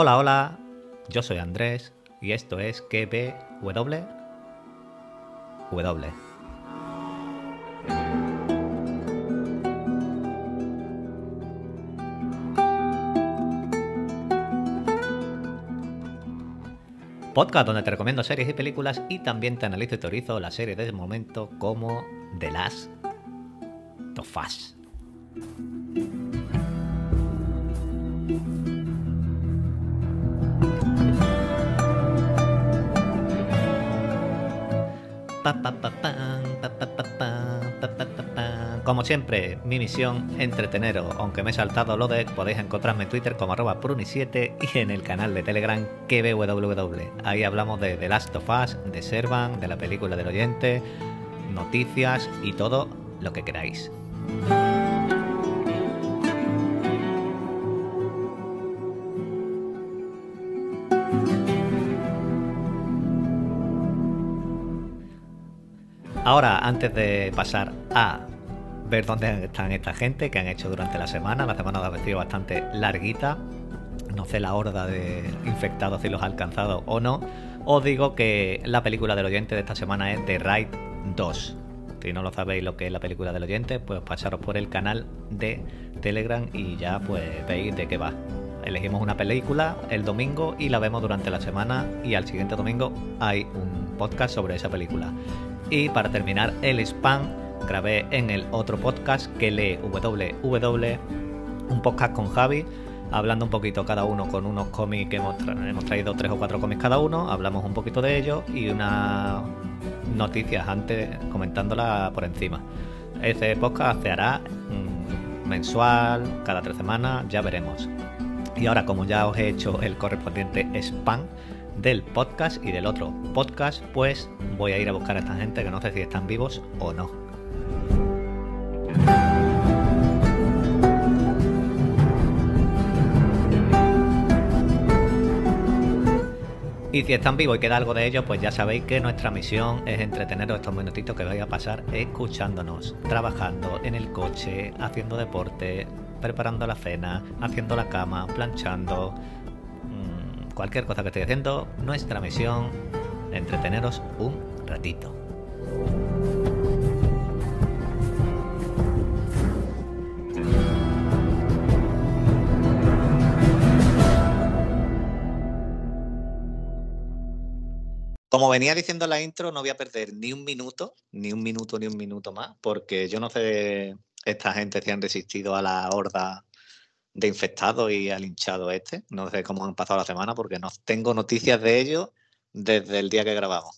Hola, hola, yo soy Andrés y esto es KBW. W. Podcast donde te recomiendo series y películas y también te analizo y teorizo la serie del momento como The Last of. Como siempre, mi misión, entreteneros, aunque me he saltado lo de podéis encontrarme en Twitter como arroba pruni7 y en el canal de Telegram KBWW. Ahí hablamos de The Last of Us, de Servan, de la película del oyente, noticias y todo lo que queráis. Ahora, antes de pasar a ver dónde están esta gente que han hecho durante la semana, la semana ha sido bastante larguita, no sé la horda de infectados si los ha alcanzado o no, os digo que la película del oyente de esta semana es The Ride 2. Si no lo sabéis lo que es la película del oyente, pues pasaros por el canal de Telegram y ya pues veis de qué va. Elegimos una película el domingo y la vemos durante la semana y al siguiente domingo hay un podcast sobre esa película. Y para terminar el spam, grabé en el otro podcast que lee WW, un podcast con Javi, hablando un poquito cada uno con unos cómics que hemos, hemos traído tres o cuatro cómics cada uno, hablamos un poquito de ellos y unas noticias antes comentándolas por encima. Ese podcast se hará mm, mensual, cada tres semanas, ya veremos. Y ahora, como ya os he hecho el correspondiente spam, del podcast y del otro podcast, pues voy a ir a buscar a esta gente que no sé si están vivos o no. Y si están vivos y queda algo de ellos, pues ya sabéis que nuestra misión es entreteneros estos minutitos que vais a pasar escuchándonos, trabajando en el coche, haciendo deporte, preparando la cena, haciendo la cama, planchando, cualquier cosa que estéis haciendo, nuestra misión, entreteneros un ratito. Como venía diciendo en la intro, no voy a perder ni un minuto, ni un minuto, ni un minuto más, porque yo no sé esta gente si han resistido a la horda de infectados y al hinchado este. No sé cómo han pasado la semana porque no tengo noticias de ellos desde el día que grabamos,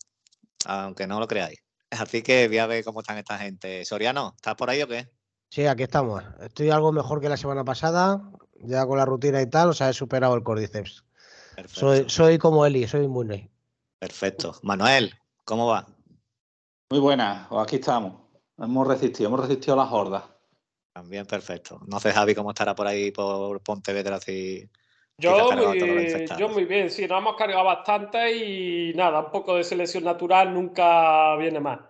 aunque no lo creáis. Así que voy a ver cómo están esta gente. Soriano, ¿estás por ahí o qué? Sí, aquí estamos. Estoy algo mejor que la semana pasada, ya con la rutina y tal, o sea, he superado el cordyceps. Soy, soy como Eli, soy inmune. Perfecto. Manuel, ¿cómo va? Muy buena, aquí estamos. Hemos resistido, hemos resistido las hordas. También perfecto. No sé, Javi, cómo estará por ahí por Pontevedra si. Yo muy, yo muy bien, sí, nos hemos cargado bastante y nada, un poco de selección natural nunca viene mal.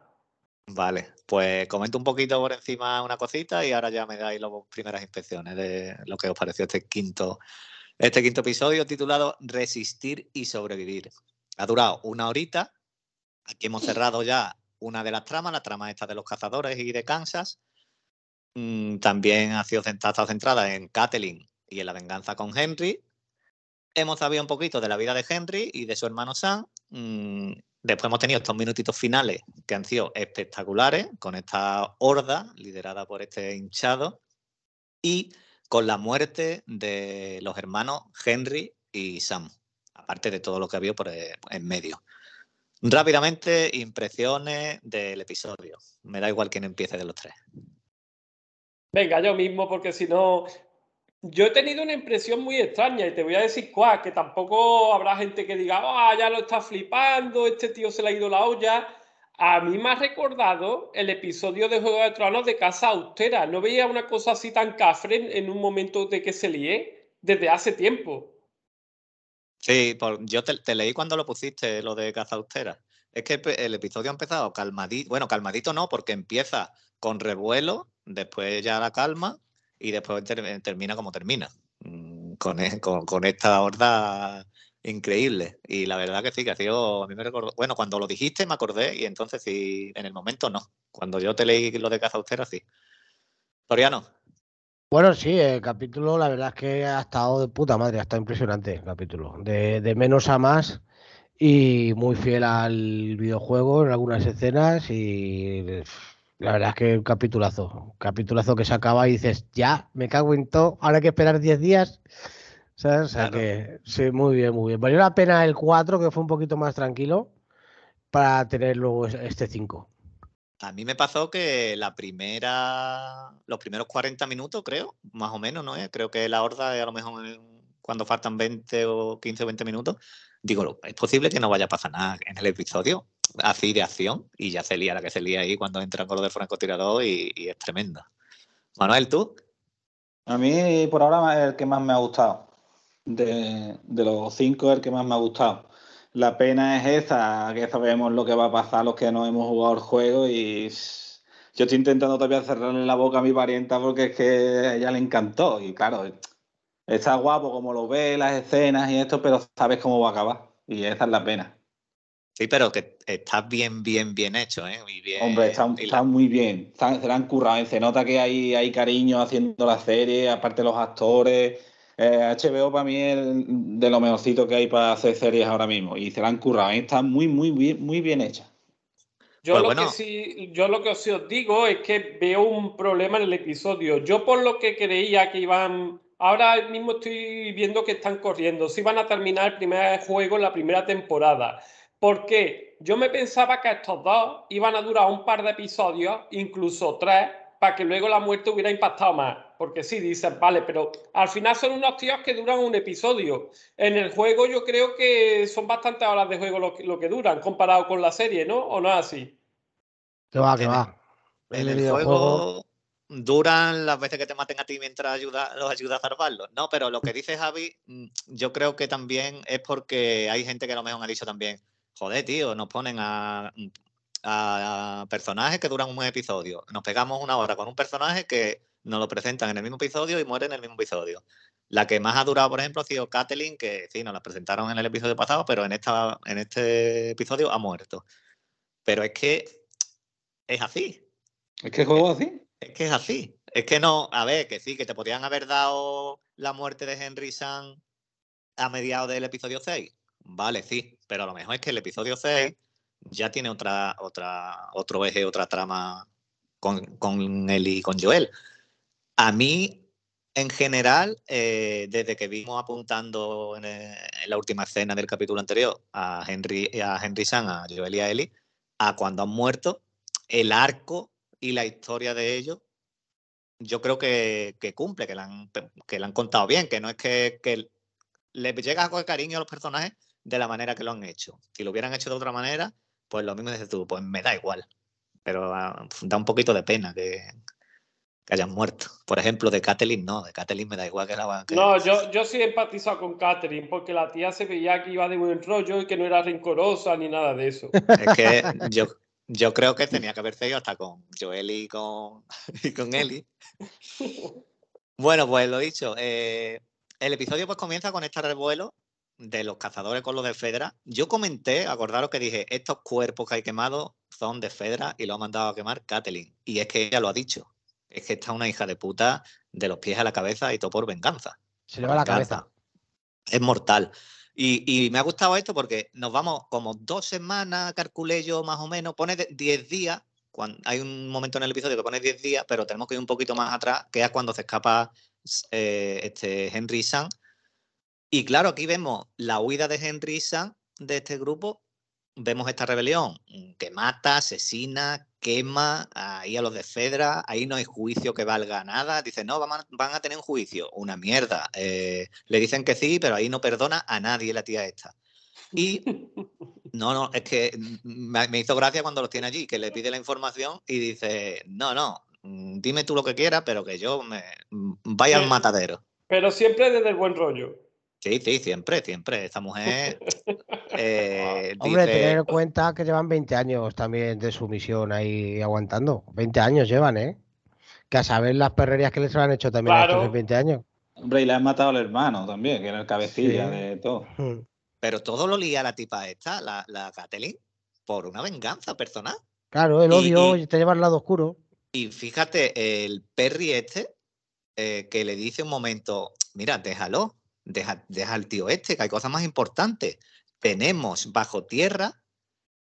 Vale, pues comento un poquito por encima una cosita y ahora ya me dais las primeras inspecciones de lo que os pareció este quinto, este quinto episodio titulado Resistir y sobrevivir. Ha durado una horita. Aquí hemos cerrado ya una de las tramas, la trama esta de los cazadores y de Kansas. Mm, también ha sido estado centrada en Kathleen y en la venganza con Henry. Hemos sabido un poquito de la vida de Henry y de su hermano Sam. Mm, después hemos tenido estos minutitos finales que han sido espectaculares, con esta horda liderada por este hinchado y con la muerte de los hermanos Henry y Sam, aparte de todo lo que había por eh, en medio. Rápidamente, impresiones del episodio. Me da igual quién empiece de los tres. Venga, yo mismo, porque si no. Yo he tenido una impresión muy extraña y te voy a decir cuál, que tampoco habrá gente que diga, ah, ya lo está flipando, este tío se le ha ido la olla. A mí me ha recordado el episodio de Juego de Tronos de Casa Austera. No veía una cosa así tan cafre en un momento de que se lié desde hace tiempo. Sí, yo te, leí cuando lo pusiste, lo de Casa Austera. Es que el episodio ha empezado calmadito. Bueno, calmadito no, porque empieza con revuelo después ya la calma y después termina como termina. Mm, e, con, con, esta horda increíble. Y la verdad que sí, que ha sido, a mí me recordó, bueno, cuando lo dijiste me acordé y entonces sí, en el momento no. Cuando yo te leí lo de Caza Austera, sí. Toriano. Bueno, sí, el capítulo, la verdad es que ha estado de puta madre, ha estado impresionante el capítulo. De, de menos a más y muy fiel al videojuego en algunas escenas y la verdad es que un capitulazo, un capitulazo que se acaba y dices, ya, me cago en todo, ahora hay que esperar 10 días. O sea que sí, muy bien, muy bien. Valió la pena el 4, que fue un poquito más tranquilo, para tener luego este 5. A mí me pasó que la primera, los primeros 40 minutos, creo, más o menos, ¿no? Creo que la horda a lo mejor cuando faltan 20 o 15 o 20 minutos, digo, es posible que no vaya a pasar nada en el episodio, así de acción, y ya se lía la que se lía ahí cuando entran con lo de francotirador y, y es tremenda. Manuel, ¿tú? A mí, por ahora, es el que más me ha gustado. De, de los cinco, el que más me ha gustado. La pena es esa, que sabemos lo que va a pasar los que no hemos jugado el juego y yo estoy intentando todavía cerrarle la boca a mi parienta porque es que a ella le encantó y claro, está guapo como lo ve, las escenas y esto, pero sabes cómo va a acabar y esa es la pena. Sí, pero que está bien, bien, bien hecho, ¿eh? bien, Hombre, está, muy bien. se la han currado. Se nota que hay, hay cariño haciendo la serie, aparte los actores. HBO eh, para mí es de lo mejorcito que hay para hacer series ahora mismo y se la han currado. Está muy, muy, bien, muy bien hecha. Yo, pues lo que sí, yo lo que os digo es que veo un problema en el episodio. Yo por lo que creía que iban... Ahora mismo estoy viendo que están corriendo. Si van a terminar el primer juego en la primera temporada. Porque yo me pensaba que estos dos iban a durar un par de episodios, incluso tres, para que luego la muerte hubiera impactado más. Porque sí, dicen, vale, pero al final son unos tíos que duran un episodio. En el juego yo creo que son bastantes horas de juego lo que, duran comparado con la serie, ¿no? ¿O no es así? Que va, que va. En el, juego duran las veces que te maten a ti mientras ayuda, los ayuda a salvarlos. No, pero lo que dice Javi, mm, yo creo que también es porque hay gente que a lo mejor ha dicho también, joder, tío, nos ponen a, a personajes que duran un episodio. Nos pegamos una hora con un personaje que nos lo presentan en el mismo episodio y muere en el mismo episodio. La que más ha durado, por ejemplo, ha sido Kathleen, que sí, nos la presentaron en el episodio pasado, pero en, esta, en este episodio ha muerto. Pero es que es así. ¿Es que el juego así? Es que es así. Es que no, a ver, que sí, que te podrían haber dado la muerte de Henry San a mediados del episodio 6. Vale, sí, pero a lo mejor es que el episodio 6 ya tiene otra, otra, otro eje, otra trama con, con él y con Joel. A mí, en general, eh, desde que vimos apuntando eh, en, la última escena del capítulo anterior a Henry, a Henry San, a Joel y a Ellie, a cuando han muerto, el arco y la historia de ellos, yo creo que, cumple, que la, han, que han contado bien, que no es que, que le llega con cariño a los personajes de la manera que lo han hecho. Si lo hubieran hecho de otra manera, pues lo mismo dices tú, pues me da igual. Pero ah, da un poquito de pena que, hayan muerto. Por ejemplo, de Kathleen no, de Kathleen me da igual que la que... No, yo, yo sí he empatizado con Kathleen porque la tía se veía que iba de buen rollo y que no era rencorosa ni nada de eso. Es que yo, yo creo que tenía que haberse ido hasta con Joel y con, y con Ellie. Bueno, pues lo dicho, eh, el episodio pues comienza con este revuelo de los cazadores con los de Fedra. Yo comenté, acordaros que dije, estos cuerpos que hay quemados son de Fedra y lo ha mandado a quemar Kathleen. Y es que ella lo ha dicho es que está una hija de puta de los pies a la cabeza y todo por venganza. Se le va la cabeza. Es mortal. Y, me ha gustado esto porque nos vamos como dos semanas, calculé yo más o menos, pone 10 días, cuando, hay un momento en el episodio que pone 10 días, pero tenemos que ir un poquito más atrás, que es cuando se escapa eh, este Henry San. Y claro, aquí vemos la huida de Henry San de este grupo vemos esta rebelión mm, que mata, asesina, quema ahí a los de Fedra, ahí no hay juicio que valga nada. Dice, no, van a, van a tener un juicio, una mierda. Eh, le dicen que sí, pero ahí no perdona a nadie la tía esta. Y no, no, es que me, hizo gracia cuando los tiene allí, que le pide la información y dice, no, no, mm, dime tú lo que quieras, pero que yo me mm, vaya al matadero. Pero siempre desde el buen rollo. Sí, sí, siempre, siempre. Esta mujer. Eh, Hombre, tener en cuenta que llevan 20 años también de su misión ahí aguantando. 20 años llevan, ¿eh? Que a saber las perrerías que les han hecho también a estos 20 años. Hombre, y le han matado al hermano también, que era el cabecilla Sí. de todo. Mm. Pero todo lo lía la tipa esta, la, la Catelyn, por una venganza personal. Claro, el Y- odio y- te lleva al lado oscuro. Y fíjate, el Perry este, eh, que le dice un momento, mira, déjalo, deja, deja al tío este, que hay cosas más importantes. Tenemos bajo tierra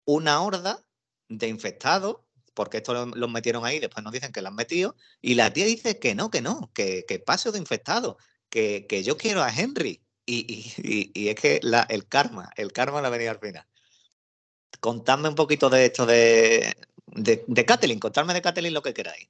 una horda de infectados, porque esto lo- los metieron ahí, después nos dicen que lo han metido, y la tía dice que no, que no, que, que paso de infectados, que, que yo quiero a Henry. Y, y- y- es que la- el karma, el karma le ha venido al final. Contadme un poquito de esto de, de, de Catelyn, contadme de Catelyn lo que queráis.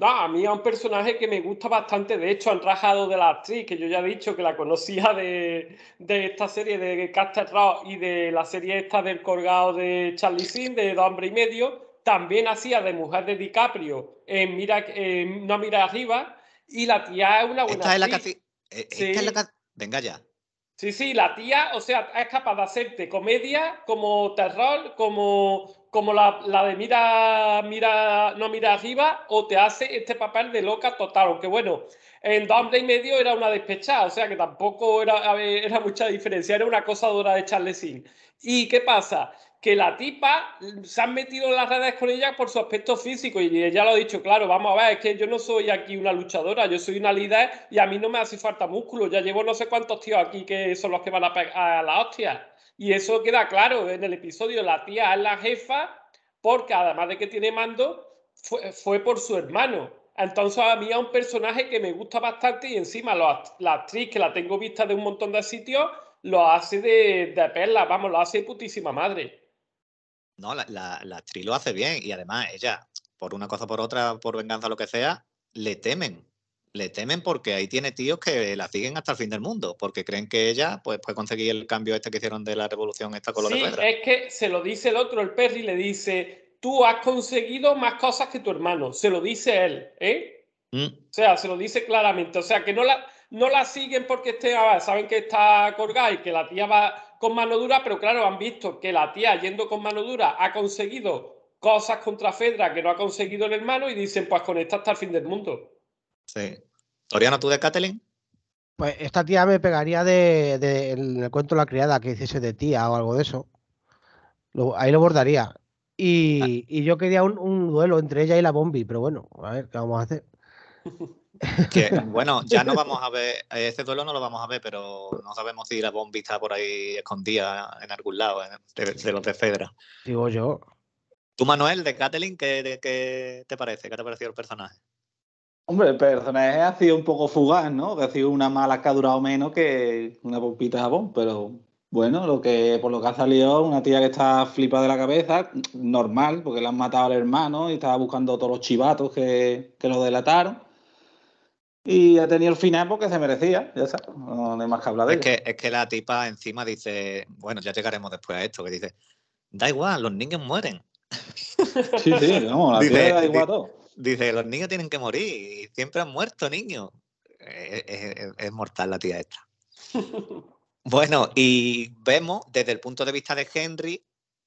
No, a mí es un personaje que me gusta bastante. De hecho, han rajado de la actriz, que yo ya he dicho que la conocía de, de esta serie de Caster Rock y de la serie esta del colgado de Charlie Sin, de Dos Hombres y Medio. También hacía de mujer de DiCaprio en Mira, en No Mira Arriba. Y la tía es una buena Esta es la que actriz. eh, esta Sí. es la que- Venga ya. Sí, sí, la tía, o sea, es capaz de hacerte comedia, como terror, como, como la, la de mira, mira, no mira arriba, o te hace este papel de loca total. Aunque bueno, en dos hombres y medio era una despechada, o sea que tampoco era, era mucha diferencia, era una acosadora de Charlesin. ¿Y qué pasa? Que la tipa se han metido en las redes con ella por su aspecto físico y ella lo ha dicho, claro, vamos a ver, es que yo no soy aquí una luchadora, yo soy una líder y a mí no me hace falta músculo, ya llevo no sé cuántos tíos aquí que son los que van a pegar a la hostia. Y eso queda claro en el episodio, la tía es la jefa porque además de que tiene mando, fue, fue por su hermano. Entonces a mí es un personaje que me gusta bastante y encima lo la actriz que la tengo vista de un montón de sitios lo hace de, de perla, vamos, lo hace de putísima madre. No, la, la, la actriz lo hace bien y además ella, por una cosa o por otra, por venganza o lo que sea, le temen. Le temen porque ahí tiene tíos que la siguen hasta el fin del mundo, porque creen que ella pues, puede conseguir el cambio este que hicieron de la revolución esta con lo Sí, de Pedra. es que se lo dice el otro, el Perry, le dice, tú has conseguido más cosas que tu hermano, se lo dice él, ¿eh? Mm, O sea, se lo dice claramente. O sea, que no la, no la siguen porque esté, a ver, saben que está colgada y que la tía va con mano dura, pero claro, han visto que la tía yendo con mano dura ha conseguido cosas contra Fedra que no ha conseguido el hermano y dicen, pues con esta hasta el fin del mundo. sí. Toriano, ¿tú de Catelyn? Pues esta tía me pegaría de, de- en el cuento La criada que hiciese de tía o algo de eso. Lo- ahí lo bordaría. Y, y yo quería un, un duelo entre ella y la Bombi, pero bueno, a ver, ¿qué vamos a hacer? Que, bueno, ya no vamos a ver, ese duelo no lo vamos a ver, pero no sabemos si la bomba está por ahí escondida en algún lado, de, de los de Fedra. Digo yo. ¿Tú, Manuel, de Catelyn, qué, de- qué te parece? ¿Qué te ha parecido el personaje? Hombre, el personaje ha sido un poco fugaz, ¿no? Que ha sido una mala que ha durado menos que una pompita de jabón, pero bueno, lo que por lo que ha salido, una tía que está flipada de la cabeza, normal, porque le han matado al hermano y estaba buscando todos los chivatos que, que lo delataron. Y ha tenido el final porque se merecía, ya está, no hay más que hablar de Es ella. que, es que la tipa encima dice, bueno, ya llegaremos después a esto, que dice, da igual, los niños mueren. Sí, sí, vamos, la Dice- da igual di- todo. Dice, los niños tienen que morir y siempre han muerto niños. Es, es- es mortal la tía esta. Bueno, y vemos desde el punto de vista de Henry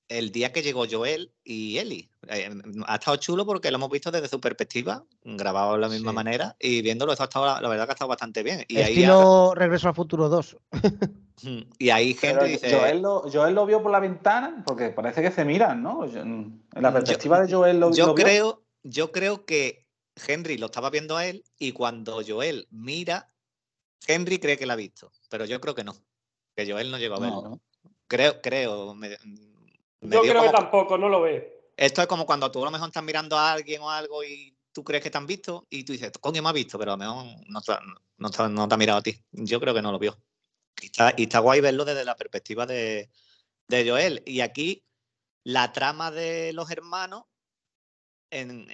el día que llegó Joel y Ellie. Eh, ha estado chulo porque lo hemos visto desde su perspectiva, grabado de la misma Sí. manera y viéndolo, eso ha estado, la verdad que ha estado bastante bien. Y ahí, Estilo Regreso al Futuro 2. y ahí Pero dice, Joel, lo, Joel lo vio por la ventana, porque parece que se miran, ¿no? En la perspectiva de Joel lo, yo lo vio. creo, yo creo que Henry lo estaba viendo a él y cuando Joel mira, Henry cree que la ha visto, pero yo creo que no, que Joel no llegó a verlo. No. Creo, creo. me- me Yo creo que tampoco, no lo ve. Esto es como cuando tú a lo mejor estás mirando a alguien o algo y tú crees que te han visto y tú dices, coño, me ha visto, pero a lo mejor no te, no te- no te ha mirado a ti. Yo creo que no lo vio. Y está, y está guay verlo desde la perspectiva de, de Joel. Y aquí la trama de los hermanos en-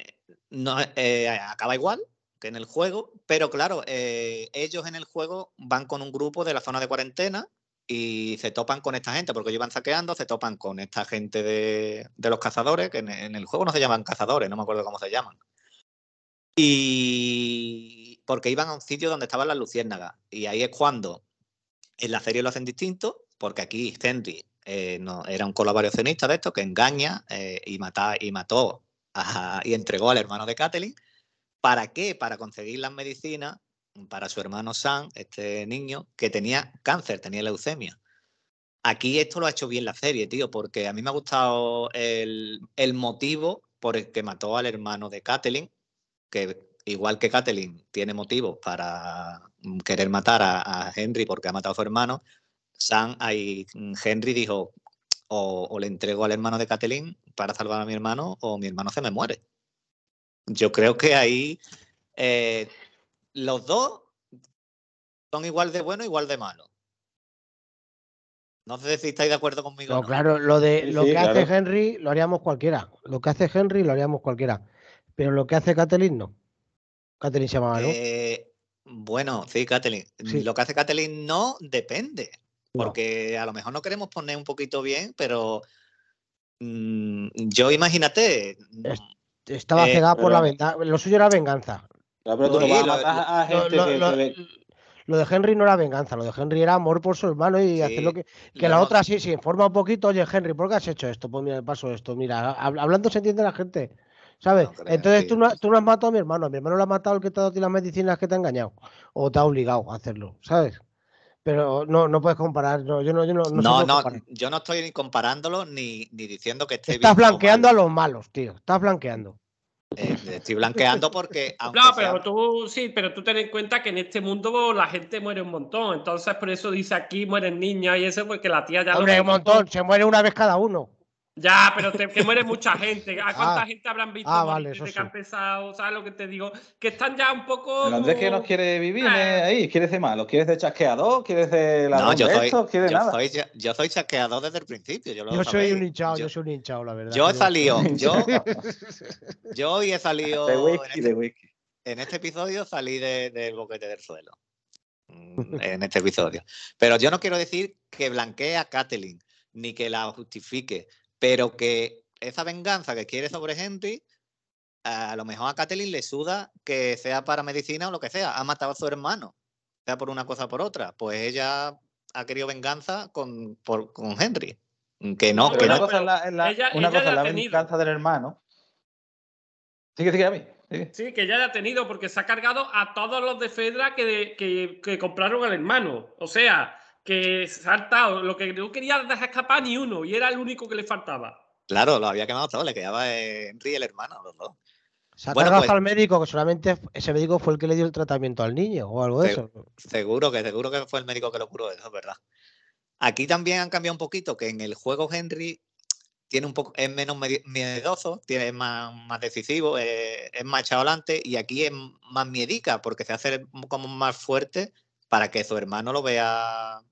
no, eh, acaba igual que en el juego, pero claro, eh, ellos en el juego van con un grupo de la zona de cuarentena y se topan con esta gente, porque ellos van saqueando, se topan con esta gente de, de los cazadores, que en, el juego no se llaman cazadores, no me acuerdo cómo se llaman. Y porque iban a un sitio donde estaban las luciérnagas. Y ahí es cuando en la serie lo hacen distinto, porque aquí Henry eh, era un colaboracionista de esto que engaña eh, y, mata, y mató y entregó al hermano de Catelyn. ¿Para qué? Para conseguir las medicinas para su hermano Sam, este niño, que tenía cáncer, tenía leucemia. Aquí esto lo ha hecho bien la serie, tío, porque a mí me ha gustado el, el motivo por el que mató al hermano de Kathleen, que igual que Kathleen tiene motivos para querer matar a, Henry porque ha matado a su hermano, Sam, ahí, mm, Henry dijo, o, le entrego al hermano de Kathleen para salvar a mi hermano o mi hermano se me muere. Yo creo que ahí eh, los dos son igual de buenos, igual de malos. No sé si estáis de acuerdo conmigo. No, claro, lo de lo que hace Henry lo haríamos cualquiera. Lo que hace Henry lo haríamos cualquiera. Pero lo que hace Kathleen no. Kathleen se llamaba, ¿no? Eh, bueno, sí, Kathleen. Lo que hace Kathleen no depende. Porque a lo mejor no queremos poner un poquito bien, pero mm, yo imagínate. Estaba eh, cegada por la venganza. Lo suyo era venganza. Lo, de Henry no era venganza, lo de Henry era amor por su hermano y hacer lo que. Que la otra sí, sí, informa un poquito, oye, Henry, ¿por qué has hecho esto? Pues mira, paso esto. Mira, hablando se entiende la gente. ¿Sabes? Entonces tú no, tú no has matado a mi hermano, a mi hermano lo ha matado el que te ha dado las medicinas que te ha engañado o te ha obligado a hacerlo, ¿sabes? Pero no, no puedes comparar, no, yo no, yo no, no, no, yo no estoy ni comparándolo ni, ni diciendo que esté Estás blanqueando a los malos, tío, estás blanqueando. Eh, estoy blanqueando porque. No, pero tú sí, pero tú ten en cuenta que en este mundo la gente muere un montón. Entonces, por eso dice aquí mueren niños y eso, porque la tía ya. Hombre, un montón, se muere una vez cada uno. Ya, pero que muere mucha gente. ¿A cuánta ah. gente habrán visto ah, vale, desde que han empezado? ¿Sabes lo que te digo? Que están ya un poco. El Andrés que no quiere vivir eh. ahí, quiere ser malo, quiere ser chasqueador, quiere ser la no, yo soy, quiere yo nada. Soy, yo soy chasqueador desde el principio. Yo, yo soy un hinchado, yo soy un hinchado, la verdad. Yo he salido, yo, yo hoy he salido. De whisky, en, este, de whisky. en este episodio salí del de boquete del suelo. Mm, en este episodio. Pero yo no quiero decir que blanquee a Kathleen, ni que la justifique, pero que esa venganza que quiere sobre Henry, a lo mejor a Kathleen le suda que sea para medicina o lo que sea. Ha matado a su hermano, sea por una cosa o por otra. Pues ella ha querido venganza con, con Henry. Que no, que una no. Cosa es la, una cosa la venganza del hermano. Sigue, sigue a mí. Sí, que ya la ha tenido, porque se ha cargado a todos los de Fedra que, que, que compraron al hermano. O sea, que saltado, lo que no quería dejar escapar ni uno, y era el único que le faltaba. Claro, lo había quemado todo, le quedaba Henry el hermano, los dos. Se ha bueno, pues al médico, que solamente ese médico fue el que le dio el tratamiento al niño o algo de eso. Seguro que, seguro que fue el médico que lo curó, eso es verdad. Aquí también han cambiado un poquito, que en el juego Henry tiene un poco, es menos miedoso, tiene, es más, más decisivo, es, es, más echado adelante, y aquí es más miedica, porque se hace como más fuerte para que su hermano lo vea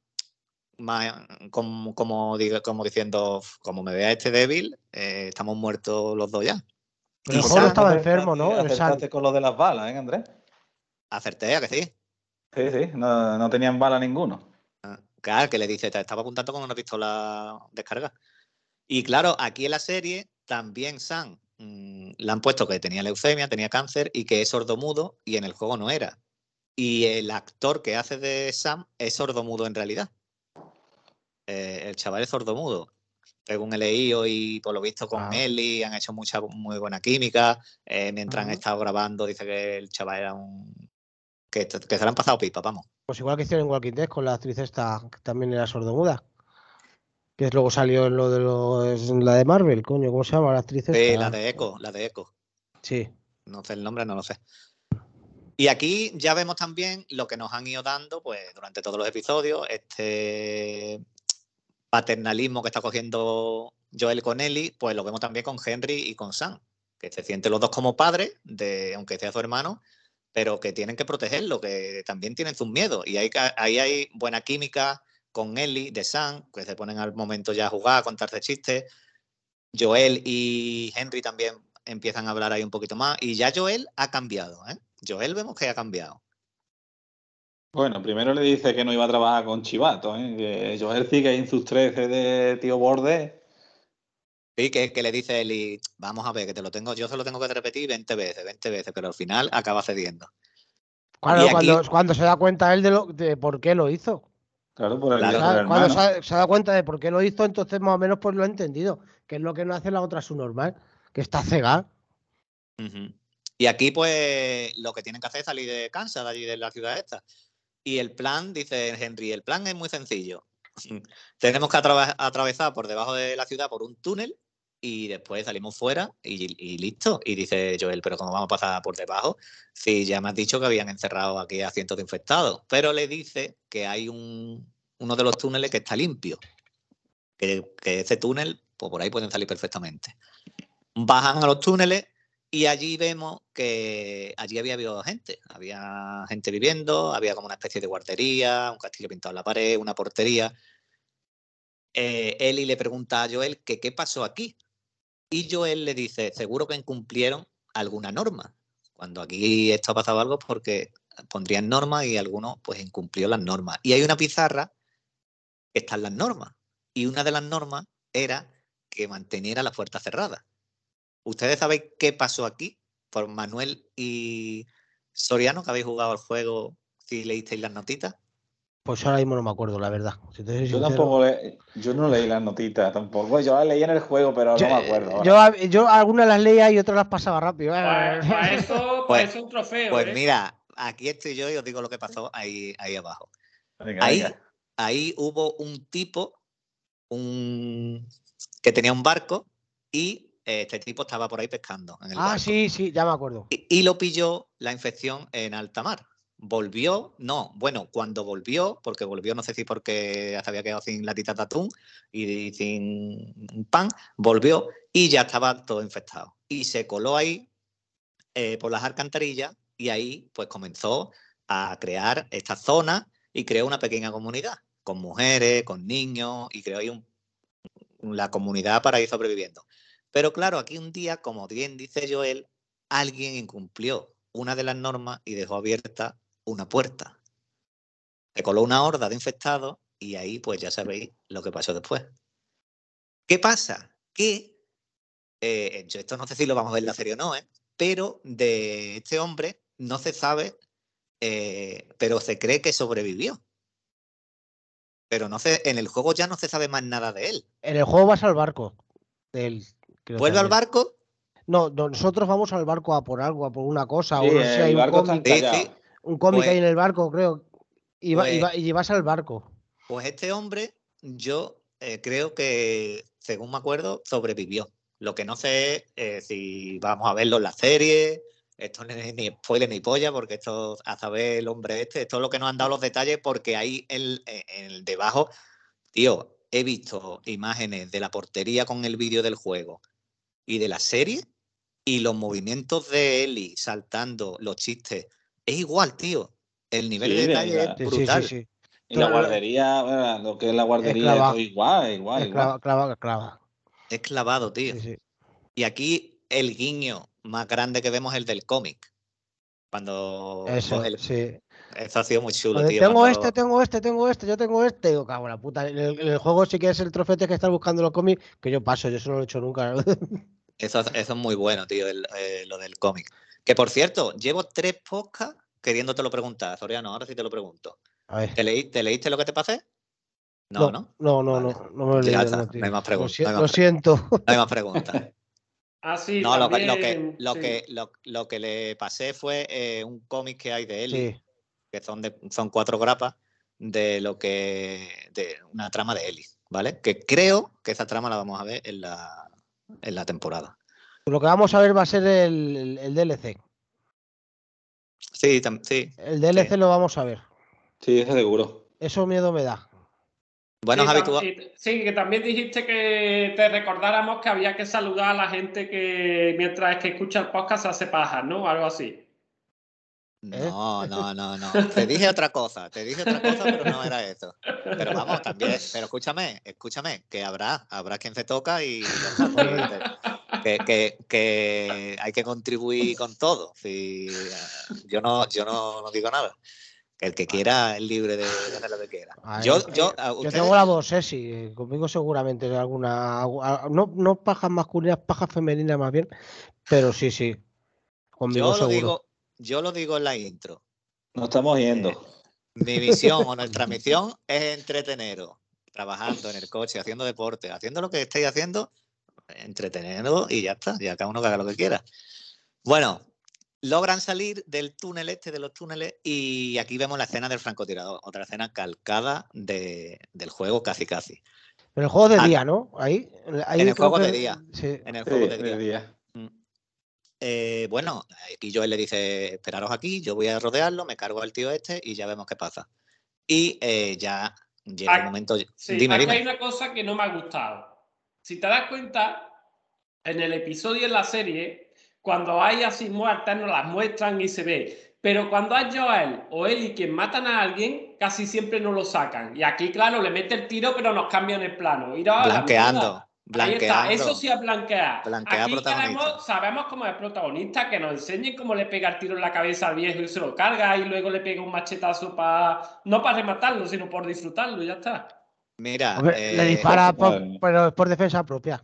como, como, como diciendo, como me vea este débil, eh, estamos muertos los dos ya. Pero estaba enfermo, ¿no? Acertaste con lo de las balas, ¿eh, Andrés? Acerté, ¿a que sí? Sí, sí, no, no tenían bala ninguno. Ah, claro, que le dice, te estaba apuntando con una pistola descarga. Y claro, aquí en la serie también Sam mm, le han puesto que tenía leucemia, tenía cáncer y que es sordomudo y en el juego no era. Y el actor que hace de Sam es sordomudo en realidad. Eh, el chaval es sordomudo. Según he leído y por lo visto con ah. Eli han hecho mucha muy buena química. Eh, mientras han estado grabando, dice que el chaval era un. Que, se le han pasado pipa, vamos. Pues igual que hicieron en Walking Dead con la actriz esta, que también era sordomuda. Que luego salió en lo de los, la de Marvel, coño, ¿cómo se llama la actriz esta? Sí, la de Echo, la de Echo. Sí. No sé el nombre, no lo sé. Y aquí ya vemos también lo que nos han ido dando pues, durante todos los episodios, este paternalismo que está cogiendo Joel con Ellie, pues lo vemos también con Henry y con Sam, que se sienten los dos como padres, de, aunque sea su hermano, pero que tienen que protegerlo, que también tienen sus miedos. Y ahí, hay buena química con Ellie, de Sam, que se ponen al momento ya a jugar, a contarse chistes. Joel y Henry también empiezan a hablar ahí un poquito más. Y ya Joel ha cambiado, ¿eh? Joel vemos que ha cambiado. Bueno, primero le dice que no iba a trabajar con Chivato, ¿eh? que Joel sigue en sus 13 de tío borde. Sí, que, que le dice Eli, vamos a ver, que te lo tengo, yo se lo tengo que repetir 20 veces, 20 veces, pero al final acaba cediendo. Claro, cuando, se da cuenta él de, lo, de por qué lo hizo. Claro, por el, Cuando se, se, da cuenta de por qué lo hizo, entonces más o menos pues lo ha entendido, que es lo que no hace la otra su normal, que está cegada. Y aquí, pues, lo que tienen que hacer es salir de Kansas, de allí de la ciudad esta. Y el plan, dice Henry, el plan es muy sencillo. Tenemos que atravesar por debajo de la ciudad por un túnel y después salimos fuera y, listo. Y dice Joel, pero ¿cómo vamos a pasar por debajo? Si ya me has dicho que habían encerrado aquí a cientos de infectados. Pero le dice que hay un, uno de los túneles que está limpio. Que, que ese túnel, pues por ahí pueden salir perfectamente. Bajan a los túneles y allí vemos que allí había habido gente, había gente viviendo, había como una especie de guardería, un castillo pintado en la pared, una portería. Eh, Eli le pregunta a Joel que qué pasó aquí. Y Joel le dice, seguro que incumplieron alguna norma. Cuando aquí esto ha pasado algo porque pondrían normas y alguno pues incumplió las normas. Y hay una pizarra que están las normas. Y una de las normas era que manteniera la puerta cerrada. ¿Ustedes saben qué pasó aquí? Por Manuel y Soriano, que habéis jugado el juego, si leísteis las notitas. Pues ahora mismo no me acuerdo, la verdad. yo tampoco yo no leí las notitas tampoco. Yo las leí en el juego, pero no me acuerdo. Yo, algunas las leía y otras las pasaba rápido. Para, pues, eso pues, es un trofeo. Pues ¿eh? mira, aquí estoy yo y os digo lo que pasó ahí, ahí abajo. ahí, ahí hubo un tipo un, que tenía un barco y este tipo estaba por ahí pescando. En el ah, sí, sí, ya me acuerdo. Y, lo pilló la infección en alta mar. Volvió, no, bueno, cuando volvió, porque volvió, no sé si porque se había quedado sin latita de atún y sin pan, volvió y ya estaba todo infectado. Y se coló ahí eh, por las alcantarillas y ahí pues comenzó a crear esta zona y creó una pequeña comunidad con mujeres, con niños y creó ahí un, la comunidad para ir sobreviviendo. Pero claro, aquí un día, como bien dice Joel, alguien incumplió una de las normas y dejó abierta una puerta. Se coló una horda de infectados y ahí pues ya sabéis lo que pasó después. ¿Qué pasa? Que, eh, yo esto no sé si lo vamos a ver en la serie o no, ¿eh? pero de este hombre no se sabe, eh, pero se cree que sobrevivió. Pero no sé, en el juego ya no se sabe más nada de él. En el juego vas al barco del ¿Vuelve al barco? No, nosotros vamos al barco a por algo, a por una cosa. o no sé, hay un cómic, un cómic ahí pues en el barco, creo. Y, pues y, vas al barco. Pues este hombre, yo eh, creo que, según me acuerdo, sobrevivió. Lo que no sé es eh, si vamos a verlo en la serie. Esto no es ni spoiler ni polla, porque esto, a saber el hombre este, esto es lo que nos han dado los detalles, porque ahí el, el debajo, tío, he visto imágenes de la portería con el vídeo del juego y de la serie y los movimientos de Eli saltando, los chistes, es igual, tío. El nivel de detalle es brutal. Sí, y la guardería, lo que es la guardería, es igual, igual, es igual. Clava, clava. Es clavado, tío. Y aquí el guiño más grande que vemos es el del cómic. Cuando Eso, sí. Eso ha sido muy chulo, tío. Tengo este, tengo este, tengo este, yo tengo este. Digo, cago la puta. En el, juego sí que es el trofete que estás buscando los cómics, que yo paso, yo eso no lo he hecho nunca. Eso, es muy bueno, tío, eh, lo del cómic. Que por cierto, llevo tres podcasts queriéndote lo preguntar, Soriano, ahora sí te lo pregunto. ¿Te, leíste lo que te pasé? No, ¿no? No, no, no, no, me lo leí. No, hay más preguntas. Lo, siento. No hay más preguntas. ah, sí, no, lo, que, lo, que, lo, que, lo, que le pasé fue eh, un cómic que hay de Eli, que son, de, son cuatro grapas de lo que. de una trama de Eli, ¿vale? Que creo que esa trama la vamos a ver en la, en la temporada. Lo que vamos a ver va a ser el, DLC. Sí, sí. El DLC lo vamos a ver. Sí, eso seguro. Eso miedo me da. Bueno, sí, habitual. Sí, que también dijiste que te recordáramos que había que saludar a la gente que mientras que escucha el podcast hace paja, ¿no? Algo así. ¿Eh? No, no, no, no. Te dije otra cosa, te dije otra cosa, pero no era eso. Pero vamos, también, pero escúchame, escúchame, que habrá, habrá quien se toca y que, que, que, hay que contribuir con todo. Si, yo no, yo no, digo nada. El que quiera es libre de hacer lo que quiera. yo, yo, yo tengo la voz, eh, sí, conmigo seguramente alguna, no, no pajas masculinas, pajas femeninas más bien, pero sí, sí. Conmigo yo lo digo, yo lo digo en la intro. Nos estamos yendo. Eh, mi misión o nuestra misión es entreteneros, trabajando en el coche, haciendo deporte, haciendo lo que estéis haciendo, entreteniendo y ya está, ya cada uno que haga lo que quiera. Bueno, logran salir del túnel este, de los túneles, y aquí vemos la escena del francotirador, otra escena calcada de- del juego casi casi. Pero el juego de Ah. día, ¿no? Ahí, ahí En el juego de día. Sí. En el juego de de día. día. Eh, bueno, aquí Joel le dice, esperaros aquí, yo voy a rodearlo, me cargo al tío este y ya vemos qué pasa. Y eh, ya llega el Ah, momento... Sí, dime, aquí dime. hay una cosa que no me ha gustado. Si te das cuenta, en el episodio en la serie, cuando hay así muertas, nos las muestran y se ve. Pero cuando hay Joel o Eli quien matan a alguien, casi siempre no lo sacan. Y aquí, claro, le mete el tiro, pero nos cambian el plano. La Blanqueando. Ahí está, eso sí es blanquear. Blanquea Aquí sabemos cómo es protagonista, que nos enseñen cómo le pega el tiro en la cabeza al viejo y se lo carga y luego le pega un machetazo para, no para rematarlo, sino por disfrutarlo, y ya está. Mira, Hombre, le eh, dispara, por- pero es por defensa propia.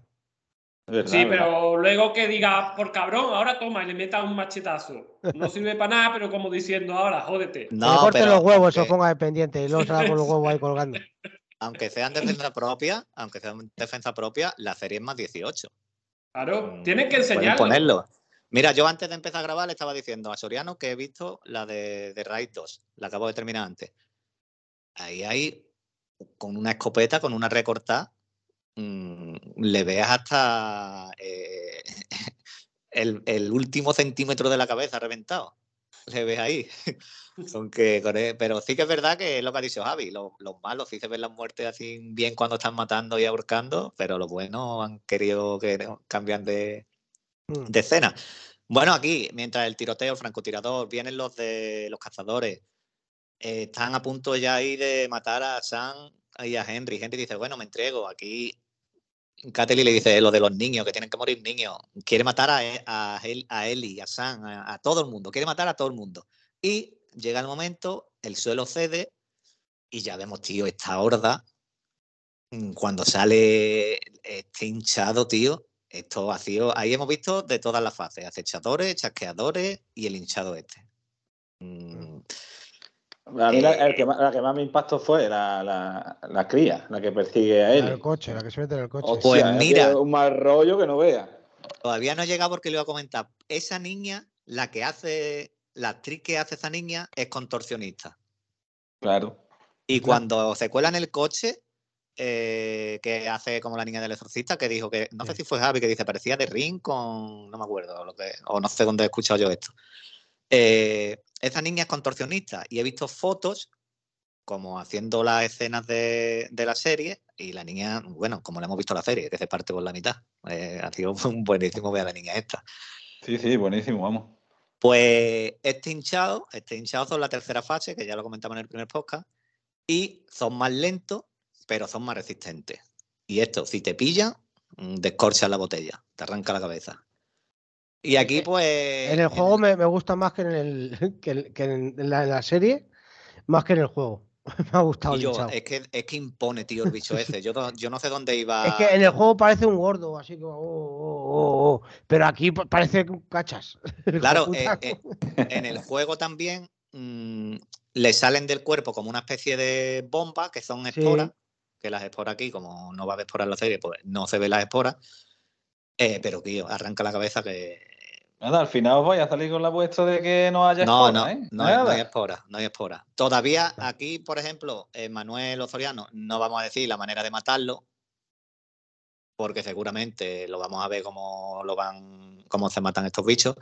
Verdad, Sí, verdad. pero luego que diga, por cabrón, ahora toma y le meta un machetazo. No sirve para nada, pero como diciendo, ahora, jódete. que le no, corte pero los huevos, se lo ponga de pendiente y luego se con los huevos ahí colgando. aunque sean defensa propia, aunque sean defensa propia, la serie es más 18. Claro, Mm, tienen que enseñarlo. ponerlo. Mira, yo antes de empezar a grabar le estaba diciendo a Soriano que he visto la de, de Raid 2, la acabo de terminar antes. Ahí hay, con una escopeta, con una recortada, mm, le veas hasta eh, el, el último centímetro de la cabeza reventado. Le ves ahí. Son que, con e- pero sí que es verdad que es lo que ha dicho Javi. Los, los malos sí se ven las muertes así bien cuando están matando y ahorcando, pero los buenos han querido que no- cambian de, Mm. de escena. Bueno, aquí, mientras el tiroteo, el francotirador, vienen los de los cazadores, eh, están a punto ya ahí de matar a Sam y a Henry. Henry dice, bueno, me entrego. Aquí Catelyn le dice lo de los niños, que tienen que morir niños. Quiere matar a, E- a, a Ellie, a Sam, a, todo el mundo. Quiere matar a todo el mundo. Y llega el momento, el suelo cede y ya vemos, tío, esta horda. mm, Cuando sale este hinchado, tío, esto sido. Ahí hemos visto de todas las fases: acechadores, chasqueadores y el hinchado este. Mm, A mí la, Eh, el que más, la que más me impactó fue la, la, la cría, la que persigue a él. del coche, la que se mete en el coche. Hostia, Pues es mira. Un mal rollo que no vea. Todavía no he llegado porque le iba a comentar. Esa niña, la que hace, la actriz que hace esa niña es contorsionista. Claro. Y Claro. cuando se cuela en el coche, eh, que hace como la niña del exorcista, que dijo que, no sé Sí. si fue Javi, que dice, parecía de Ring con, no me acuerdo, lo que, o no sé dónde he escuchado yo esto. Eh, esa niña es contorsionista y he visto fotos como haciendo las escenas de, de la serie y la niña, bueno, como la hemos visto en la serie, que se parte por la mitad. Eh, ha sido un buenísimo ver a la niña esta. Sí, sí, buenísimo, vamos. Pues este hinchado, este hinchado son la tercera fase, que ya lo comentamos en el primer podcast, y son más lentos, pero son más resistentes. Y esto, si te pillan, mm, descorchas la botella, te arranca la cabeza. Y aquí, pues. En el juego me, me gusta más que en, el, que, en- que en, la, en la serie, más que en el juego. me ha gustado y el yo, hinchado. es, que, es que impone, tío, el bicho ese. Yo, no- yo no sé dónde iba. Es que en el juego parece un gordo, así que. oh, oh, oh, Pero aquí pa- parece cachas. El Claro, eh, eh, en el juego también mm, le salen del cuerpo como una especie de bomba que son Sí. esporas, que las esporas aquí, como no va a haber esporas en la serie, pues no se ven las esporas. Eh, pero, tío, arranca la cabeza que. Nada, al final os vais a salir con la vuestra de que no haya No, espora, no, ¿eh? no, hay, no hay esporas, no hay esporas. Todavía aquí, por ejemplo, en Manuel Osoriano, no vamos a decir la manera de matarlo, porque seguramente lo vamos a ver cómo lo van, cómo se matan estos bichos.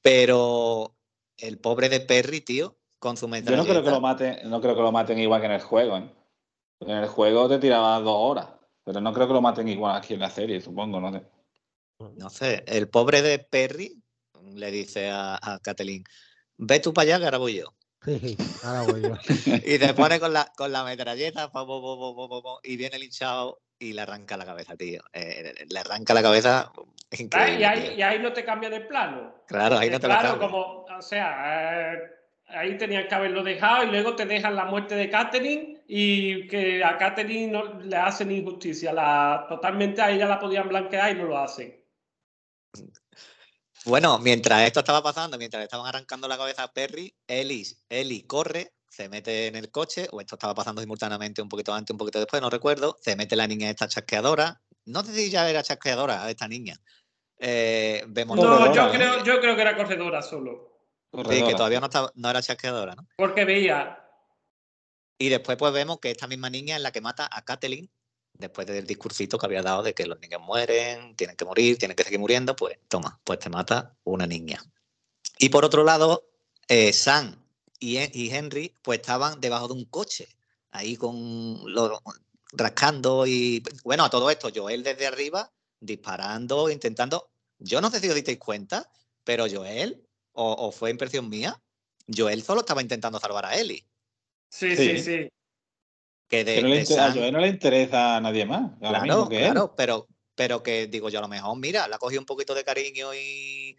Pero el pobre de Perry, tío, con su Yo no creo que lo maten, no creo que lo maten igual que en el juego, ¿eh? En el juego te tiraba dos horas, pero no creo que lo maten igual aquí en la serie, supongo, no sé. No sé, el pobre de Perry le dice a, a Catelyn, ve tú para allá que ahora voy yo. Sí, ahora voy yo. Y se pone con la, con la metralleta po, po, po, y viene el hinchado y le arranca la cabeza, tío. Eh, le arranca la cabeza. Increíble, Y ahí, tío. y ahí no te cambian el plano. Claro, ahí Eh, no te lo claro, cambia. como, o sea, eh, ahí tenían que haberlo dejado y luego te dejan la muerte de Catherine y que a Catherine no le hacen injusticia. La, totalmente a ella la podían blanquear y no lo hacen. Bueno, mientras esto estaba pasando, mientras le estaban arrancando la cabeza a Perry, Ellis, Ellie corre, se mete en el coche, o esto estaba pasando simultáneamente un poquito antes, un poquito después, no recuerdo, se mete la niña esta chasqueadora, no sé si ya era chasqueadora esta niña, eh, vemos. No, yo creo, yo creo que era corredora solo. Sí, que todavía no, no era chasqueadora, ¿no? Porque veía. Y después pues vemos que esta misma niña es la que mata a Kathleen después del discursito que había dado de que los niños mueren, tienen que morir, tienen que seguir muriendo, pues toma, pues te mata una niña. Y por otro lado, eh, Sam y, Henry pues estaban debajo de un coche, ahí con los rascando y bueno, a todo esto, Joel desde arriba disparando, intentando. Yo no sé si os disteis cuenta, pero Joel, o, fue impresión mía, Joel solo estaba intentando salvar a Ellie. Sí, sí, sí. Que de, a Joel no le interesa a nadie más. Claro, claro, pero, pero que digo yo, a lo mejor, mira, le ha cogido un poquito de cariño y,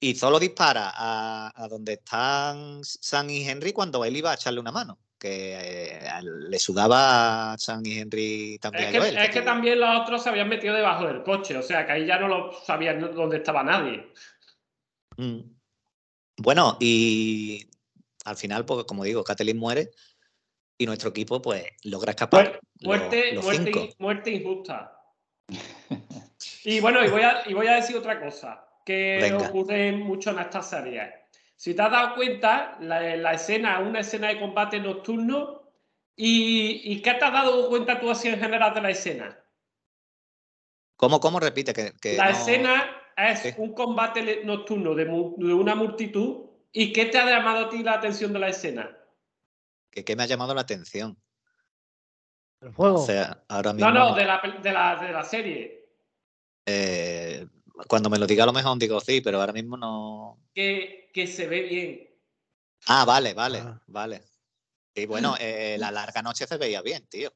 y solo dispara a, a, donde están Sam y Henry cuando él iba a echarle una mano que eh, le sudaba a Sam y Henry también. Es que, es que también los otros se habían metido debajo del coche, o sea que ahí ya no lo sabían dónde estaba nadie. Mm. Bueno, y al final, pues como digo, Kathleen muere y nuestro equipo pues logra escapar. Muerte, muerte, injusta. y bueno, y voy, a, y voy a decir otra cosa que ocurre mucho en estas series. Si te has dado cuenta, la, escena, una escena de combate nocturno, ¿y, qué te has dado cuenta tú así en general de la escena? ¿Cómo, cómo repite? Que, la escena es un combate nocturno de, una multitud. ¿Y qué te ha llamado a ti la atención de la escena? ¿Qué, me ha llamado la atención? El juego. O sea, ahora mismo. No, no, de la, de la, de la serie. Eh, cuando me lo diga a lo mejor digo sí, pero ahora mismo no. Que, que se ve bien. Ah, vale, vale, ah. vale. Y bueno, eh, la larga noche se veía bien, tío.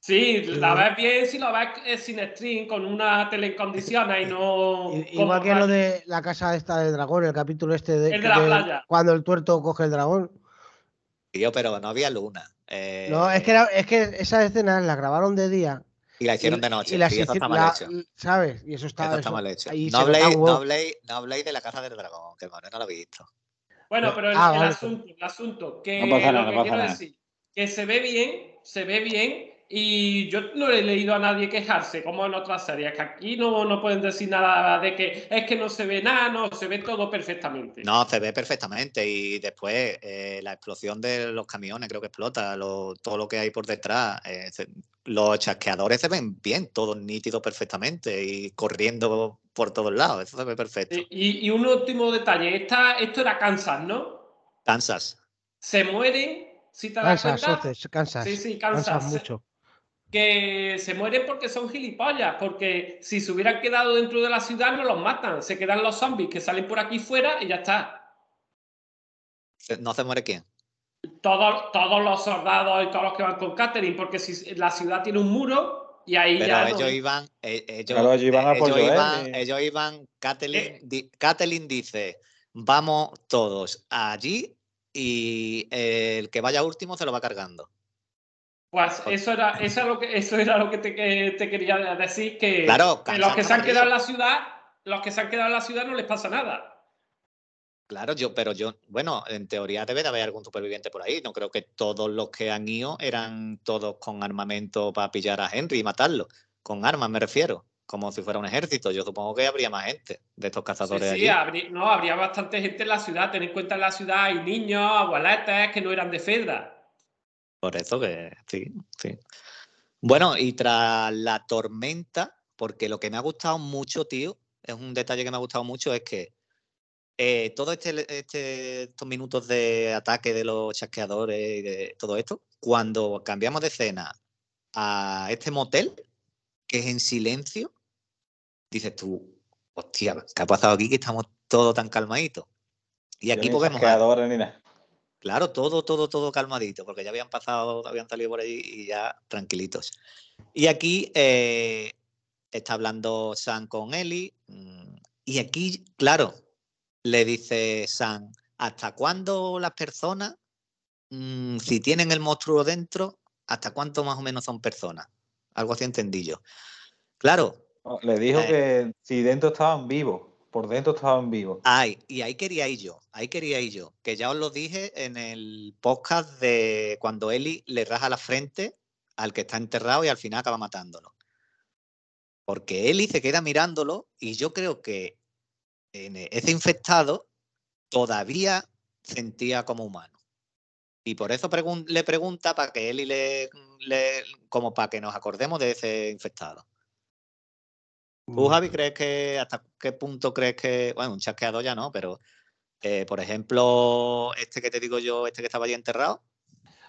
Sí, la ves bien si lo ves eh, sin stream, con una tele en condiciones y no. Igual que lo de la casa esta del dragón, el capítulo este de. El de la playa. Cuando el tuerto coge el dragón. Tío, pero no había luna. No, es que, es que esas escenas las grabaron de día y la hicieron de noche. Y, eso está mal hecho. ¿Sabes? Y eso está, mal hecho. No habléis, no, no habléis, de la casa del dragón, que no lo habéis visto. Bueno, pero el, el asunto, el asunto, que lo que quiero decir, que se ve bien, se ve bien, y yo no he leído a nadie quejarse, como en otras series, que aquí no, no pueden decir nada de que es que no se ve nada, no, se ve todo perfectamente. No, se ve perfectamente y después eh, la explosión de los camiones creo que explota, todo lo que hay por detrás, eh, los chasqueadores se ven bien, todos nítidos perfectamente y corriendo por todos lados, eso se ve perfecto. Y, un último detalle, Esta, esto era Kansas, ¿no? Kansas. Se mueren, si te das cuenta. Kansas, Sí, sí, Kansas. mucho que se mueren porque son gilipollas, porque si se hubieran quedado dentro de la ciudad no los matan, se quedan los zombies que salen por aquí fuera y ya está. ¿No se muere quién? Todos, todos los soldados y todos los que van con Catherine, porque si la ciudad tiene un muro y ahí Pero ya. Ellos iban, eh, ellos, ellos, iban a ellos, iban, ellos iban, Kathleen, dice: Vamos todos allí y el que vaya último se lo va cargando. Pues eso era, eso era lo que, eso era lo que te, te quería decir, que, los que se han quedado en la ciudad, los que se han quedado en la ciudad no les pasa nada. Claro, yo, pero yo, bueno, en teoría debe de haber algún superviviente por ahí. No creo que todos los que han ido eran todos con armamento para pillar a Henry y matarlo. Con armas me refiero, como si fuera un ejército. Yo supongo que habría más gente de estos cazadores. Sí, sí no, habría bastante gente en la ciudad. Ten en cuenta en la ciudad hay niños, abueletas que no eran de Fedra. Por eso que sí, sí. Bueno, y tras la tormenta, porque lo que me ha gustado mucho, tío, es un detalle que me ha gustado mucho, es que eh, todos este, este, estos minutos de ataque de los chasqueadores y de todo esto, cuando cambiamos de escena a este motel, que es en silencio, dices tú, hostia, ¿qué ha pasado aquí que estamos todos tan calmaditos? Y aquí podemos... Claro, todo, todo, todo calmadito, porque ya habían pasado, habían salido por ahí y ya tranquilitos. Y aquí eh, está hablando Sam con Eli. Mm, y aquí, claro, le dice Sam, ¿hasta cuándo las personas, mm, si tienen el monstruo dentro, hasta cuánto más o menos son personas? Algo así entendí yo. Claro. Le dijo eh que si dentro estaban vivos por dentro estaban vivos. Ay, y ahí quería ir yo, ahí quería ir yo, que ya os lo dije en el podcast de cuando Eli le raja la frente al que está enterrado y al final acaba matándolo. Porque Eli se queda mirándolo y yo creo que en ese infectado todavía sentía como humano. Y por eso le pregunta para que le, le, como para que nos acordemos de ese infectado. ¿Tú, mm. Javi, crees que hasta qué punto crees que, bueno, un chasqueado ya no, pero eh, por ejemplo, este que te digo yo, este que estaba allí enterrado?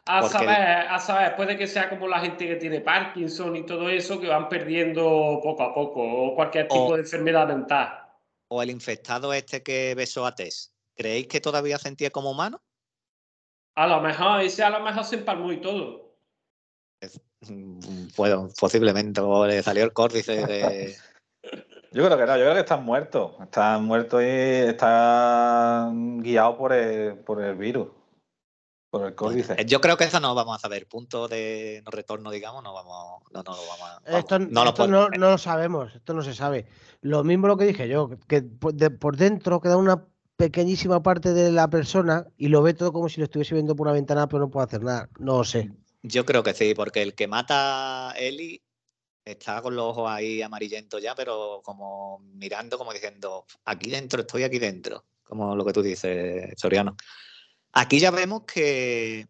A saber, a saber, puede que sea como la gente que tiene Parkinson y todo eso, que van perdiendo poco a poco, o cualquier tipo de enfermedad mental. O el infectado este que besó a Tess. ¿Creéis que todavía sentía como humano? A lo mejor, ese a lo mejor se empalmó y todo. Bueno, posiblemente, o le salió el córdice de. Yo creo que no, yo creo que están muertos. Están muertos y están guiados por el, por el virus. Por el córdice. Eh, yo creo que eso no vamos a saber. Punto de no retorno, digamos, no vamos, no, no lo vamos a. esto, no, lo no, lo sabemos, esto no se sabe. Lo mismo lo que dije yo, que por dentro queda una pequeñísima parte de la persona y lo ve todo como si lo estuviese viendo por una ventana, pero no puede hacer nada. No sé. Yo creo que sí, porque el que mata a Eli está con los ojos ahí amarillentos ya, pero como mirando, como diciendo, aquí dentro, estoy aquí dentro, como lo que tú dices, Soriano. Aquí ya vemos que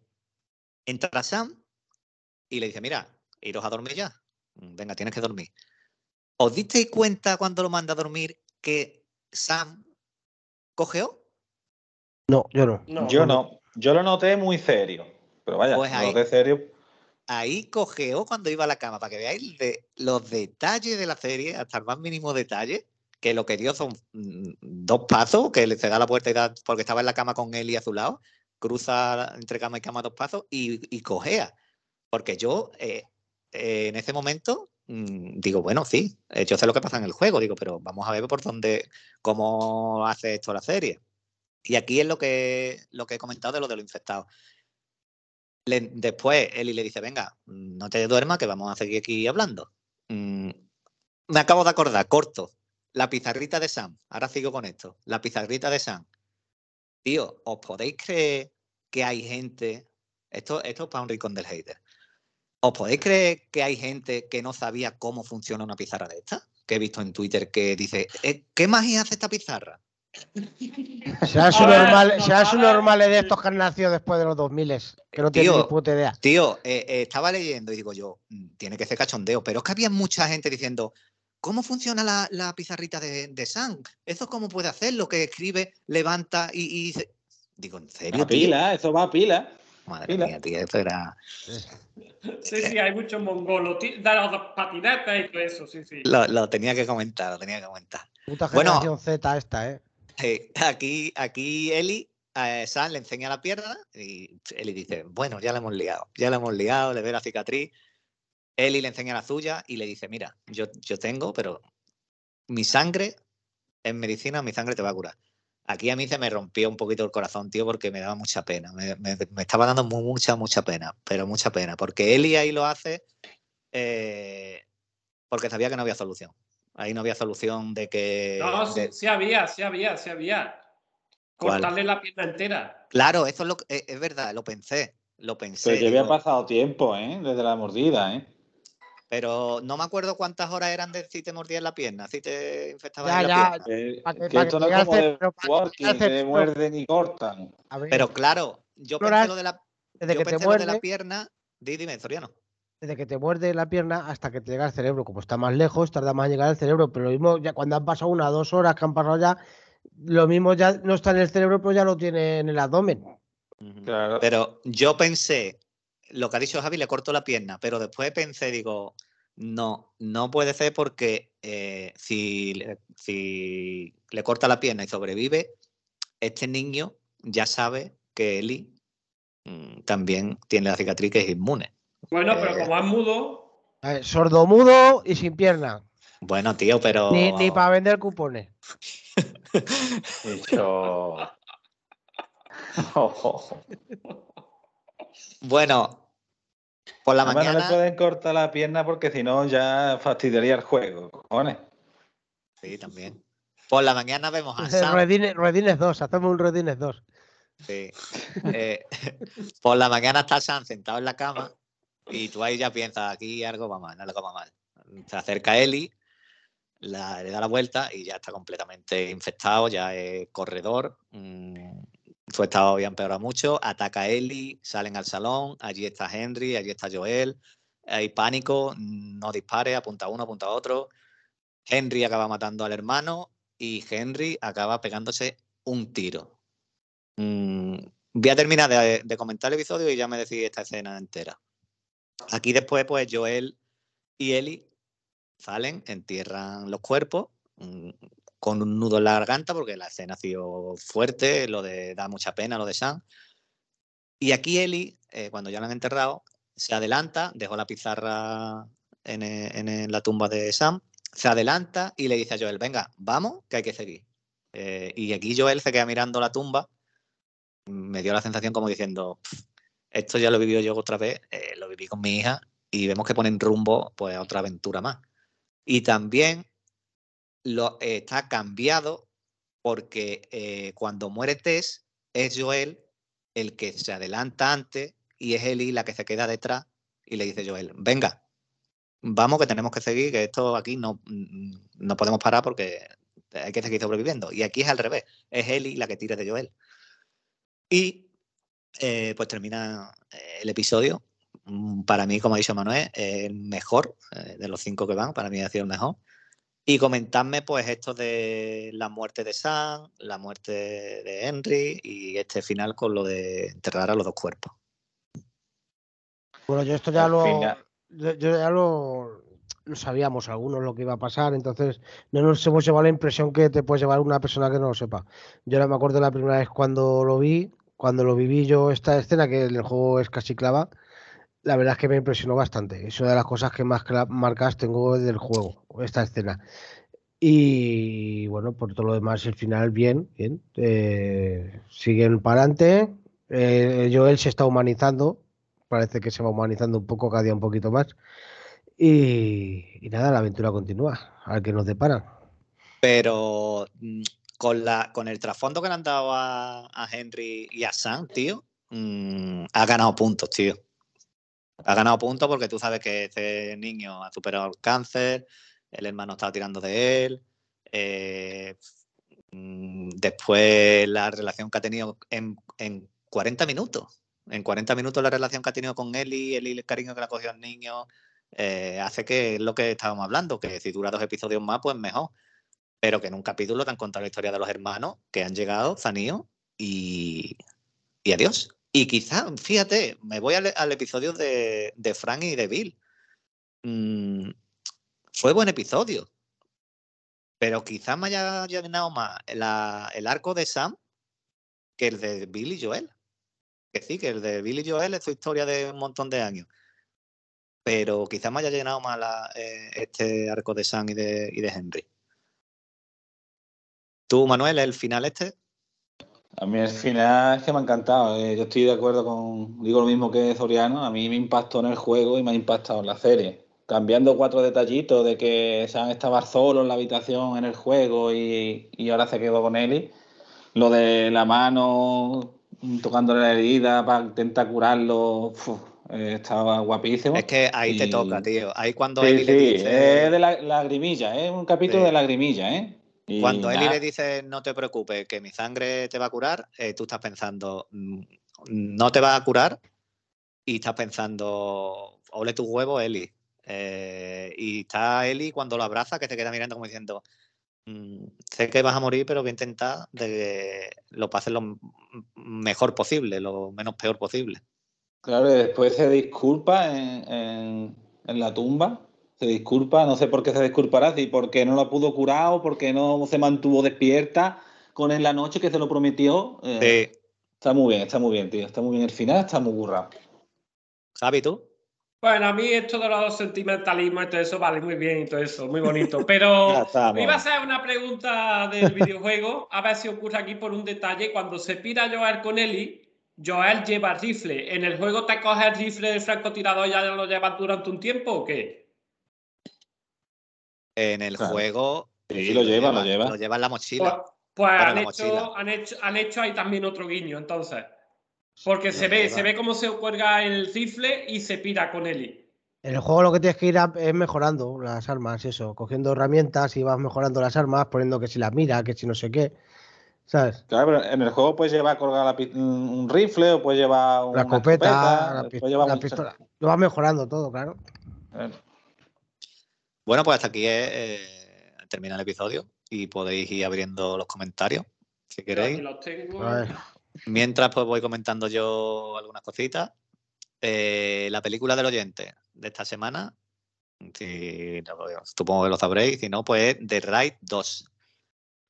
entra Sam y le dice, mira, iros a dormir ya. Venga, tienes que dormir. ¿Os disteis cuenta cuando lo manda a dormir que Sam cogeó? No, yo no. yo no. Yo lo noté muy serio. Pero vaya, pues ahí, noté serio. Ahí cogeó cuando iba a la cama, para que veáis los detalles de la serie, hasta el más mínimo detalle, que lo que dio son mm, dos pasos, que se da la puerta y da, porque estaba en la cama con él y a su lado, cruza entre cama y cama dos pasos y, y cogea. Porque yo, eh, eh, en ese momento, Mm, digo, bueno, sí, eh, yo sé lo que pasa en el juego, digo, pero vamos a ver por dónde, cómo hace esto la serie. Y aquí es lo que, lo que he comentado de lo de los infectados. Después Eli le dice, venga, no te duermas, que vamos a seguir aquí hablando. Mm, me acabo de acordar, corto, la pizarrita de Sam. Ahora sigo con esto. La pizarrita de Sam. Tío, ¿os podéis creer que hay gente? Esto, esto es para un rincón del hater. ¿Os podéis creer que hay gente que no sabía cómo funciona una pizarra de esta? Que he visto en Twitter que dice, eh, ¿qué magia hace esta pizarra? Será su normal, su normal de estos que han nacido después de los 2000 que no tienen ni puta idea. Tío, eh, eh, estaba leyendo y digo yo, mm, tiene que ser cachondeo, pero es que había mucha gente diciendo, ¿cómo funciona la, pizarrita de, de Sang? ¿Eso cómo puede hacer? Lo que escribe, levanta y, Digo, ¿en serio? pila, eso va a pila. Madre mía, tío, eso era. Sí, sí, hay muchos mongolos. Da las patinetas y todo eso, sí, sí. Lo, tenía que comentar, lo tenía que comentar. Puta generación Z esta, ¿eh? aquí, aquí Eli a Sam le enseña la pierna y Eli dice, bueno, ya la hemos liado, ya la hemos liado, le ve la cicatriz. Eli le enseña la suya y le dice, mira, yo, yo tengo, pero mi sangre en medicina, mi sangre te va a curar. Aquí a mí se me rompió un poquito el corazón, tío, porque me daba mucha pena. Me, estaba dando mucha, mucha pena, pero mucha pena. Porque Eli ahí lo hace eh, porque sabía que no había solución. Ahí no había solución de que. No, Sí, había, sí había, sí había. Cortarle la pierna entera. Claro, eso es, lo, es, es verdad, lo pensé. Lo pensé. Pero ya había pasado tiempo, ¿eh? Desde la mordida, ¿eh? Pero no me acuerdo cuántas horas eran de si te mordías la pierna, si te infectabas la pierna. Eh, que, esto no es como de walking, que muerden y cortan. pero claro, yo pensé lo de la, desde que te muerde, de la pierna. Dime, Soriano. Desde que te muerde la pierna hasta que te llega al cerebro. Como está más lejos, tarda más en llegar al cerebro. Pero lo mismo, ya cuando han pasado una o dos horas que han pasado ya, lo mismo ya no está en el cerebro, pero ya lo tiene en el abdomen. Claro. Pero yo pensé lo que ha dicho Javi, le corto la pierna, pero después pensé, digo, no, no puede ser porque eh, si, si le corta la pierna y sobrevive, este niño ya sabe que Eli mm, también tiene la cicatriz que es inmune. Bueno, pero eh, como es mudo. sordo mudo y sin pierna. Bueno, tío, pero. Ni, para vender cupones. Bueno, por la mañana. No le pueden cortar la pierna porque si no ya fastidiaría el juego, cojones. Sí, también. Por la mañana vemos a Sam. Redines, 2, hacemos un Redines 2. Sí. Eh, por la mañana está Sam sentado en la cama y tú ahí ya piensas, aquí algo va mal, algo va mal. Se acerca Eli, le da la vuelta y ya está completamente infectado, ya es corredor. Mm, su estado había empeorado mucho. Ataca a Ellie, salen al salón, allí está Henry, allí está Joel. Hay pánico, no dispare, apunta a uno, apunta a otro. Henry acaba matando al hermano y Henry acaba pegándose un tiro. Mm, voy a terminar de, comentar el episodio y ya me decís esta escena entera. Aquí después, pues Joel y Ellie salen, entierran los cuerpos mm, con un nudo en la garganta porque la escena ha sido fuerte, lo de da mucha pena, lo de Sam. Y aquí Ellie, eh, cuando ya lo han enterrado, se adelanta, dejó la pizarra en, en, la tumba de Sam, se adelanta y le dice a Joel, venga, vamos, que hay que seguir. Eh, y aquí Joel se queda mirando la tumba, me dio la sensación como diciendo, esto ya lo he yo otra vez, eh, lo viví con mi hija y vemos que ponen rumbo pues, a otra aventura más. Y también lo, eh, está cambiado porque eh, cuando muere Tess es Joel el que se adelanta antes y es Eli la que se queda detrás y le dice Joel, venga, vamos que tenemos que seguir, que esto aquí no, mm, no podemos parar porque hay que seguir sobreviviendo. Y aquí es al revés, es Eli la que tira de Joel. Y eh, pues termina el episodio. Mm, para mí, como ha dicho Manuel, el mejor de los cinco que van, para mí ha sido el mejor. Y comentadme, pues, esto de la muerte de Sam, la muerte de Henry y este final con lo de enterrar a los dos cuerpos. Bueno, yo esto ya lo. Yo ya lo, sabíamos algunos lo que iba a pasar, entonces no nos hemos llevado la impresión que te puede llevar una persona que no lo sepa. Yo ahora me acuerdo la primera vez cuando lo vi, cuando lo viví yo esta escena, que el juego es casi clava, la verdad es que me impresionó bastante. Es una de las cosas que más marcas tengo del juego, esta escena. Y bueno, por todo lo demás, el final, bien, bien. Eh, siguen para adelante. Eh, Joel se está humanizando. Parece que se va humanizando un poco, cada día un poquito más. Y, nada, la aventura continúa. A ver qué nos deparan. Pero mm, con, la, con el trasfondo que le han dado a, Henry y a Sam, tío, mm, ha ganado puntos, tío ha ganado puntos porque tú sabes que este niño ha superado el cáncer, el hermano estaba tirando de él. Eh, mm, después la relación que ha tenido en, 40 minutos. En 40 minutos la relación que ha tenido con Eli, Eli el cariño que le ha cogido al niño, eh, hace que es lo que estábamos hablando, que si dura dos episodios más, pues mejor. Pero que en un capítulo te han contado la historia de los hermanos que han llegado, Zanío, y, y adiós. Y quizá, fíjate, me voy al, episodio de, Frank y de Bill. Mm, fue buen episodio. Pero quizá me haya llenado más el arco de Sam que el de Bill y Joel. Que sí, que el de Bill y Joel es su historia de un montón de años. Pero quizá me haya llenado más eh, este arco de Sam y de, y de Henry. ¿Tú, Manuel, el final este? A mí el final es que me ha encantado. Eh, yo estoy de acuerdo con, digo lo mismo que Soriano, a mí me impactó en el juego y me ha impactado en la serie. Cambiando cuatro detallitos de que Sam estaba solo en la habitación en el juego y, ahora se quedó con Eli. Lo de la mano tocándole la herida para intentar curarlo, eh, estaba guapísimo. Es que ahí te toca, tío. Ahí cuando Eli le dice... es de la, lagrimilla, es un capítulo de lagrimilla, ¿eh? Cuando Eli le dice no te preocupes, que mi sangre te va a curar, eh, tú estás pensando mm, no te va a curar y estás pensando ole tu huevo, Eli. Eh, y está Eli cuando lo abraza que te queda mirando como diciendo mm, sé que vas a morir, pero voy a intentar de que lo pases lo mejor posible, lo menos peor posible. Claro, después se disculpa en la tumba se disculpa, no sé por qué se disculpará, si porque no lo pudo curar o porque no se mantuvo despierta con él la noche que se lo prometió. Eh, está muy bien, está muy bien, tío. Está muy bien el final, está muy burrado. Javi, ¿tú? Bueno, a mí esto de los sentimentalismos y todo eso vale muy bien y todo eso, muy bonito. Pero me iba a hacer una pregunta del videojuego, a ver si ocurre aquí por un detalle. Cuando se pira Joel con Eli, Joel lleva rifle. ¿En el juego te coge el rifle del francotirador y ya lo llevas durante un tiempo o qué? En el juego. Sí, lo, lleva, lo lleva. Lo lleva en la mochila. Pues, pues han, hecho, han, hecho, han, hecho, ahí también otro guiño, entonces. Porque se ve, se ve cómo se cuelga el rifle y se pira con Eli. En el juego lo que tienes que ir a- es mejorando las armas, eso, cogiendo herramientas y vas mejorando las armas, poniendo que si la mira, que si no sé qué. ¿Sabes? Claro, pero en el juego puedes llevar la pi- un rifle o puedes llevar La una escopeta, escopeta, la, puedes llevar la pistola. Lo vas mejorando todo, claro. Eh, Bueno, pues hasta aquí eh, termina el episodio y podéis ir abriendo los comentarios si queréis. los tengo. Mientras, pues voy comentando yo algunas cositas. Eh, la película del oyente de esta semana, si, no, supongo que lo sabréis, si no, pues es The Ride 2.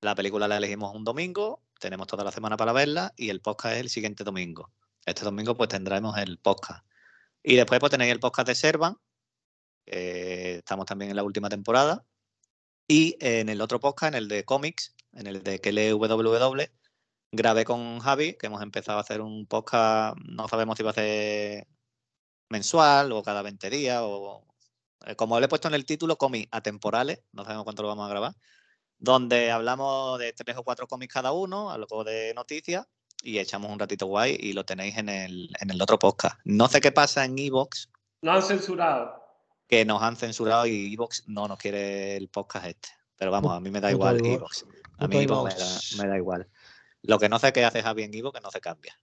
La película la elegimos un domingo, tenemos toda la semana para verla y el podcast es el siguiente domingo. Este domingo pues tendremos el podcast. Y después pues tenéis el podcast de Servan, que estamos también en la última temporada. Y en el otro podcast, en el de cómics, en el de KLWW, grabé con Javi, que hemos empezado a hacer un podcast, no sabemos si va a ser mensual o cada 20 días, o eh, como le he puesto en el título, cómics atemporales, no sabemos cuánto lo vamos a grabar, donde hablamos de tres o cuatro cómics cada uno, algo de noticias, y echamos un ratito guay y lo tenéis en el, en el otro podcast. No sé qué pasa en Evox, No han censurado. Que nos han censurado y Evox no nos quiere el podcast este. Pero vamos, a mí me da Puto igual iVoox. Evox. A mí Evox me da, me da igual. Lo que no sé qué hace Javi en Evox, que no se cambia.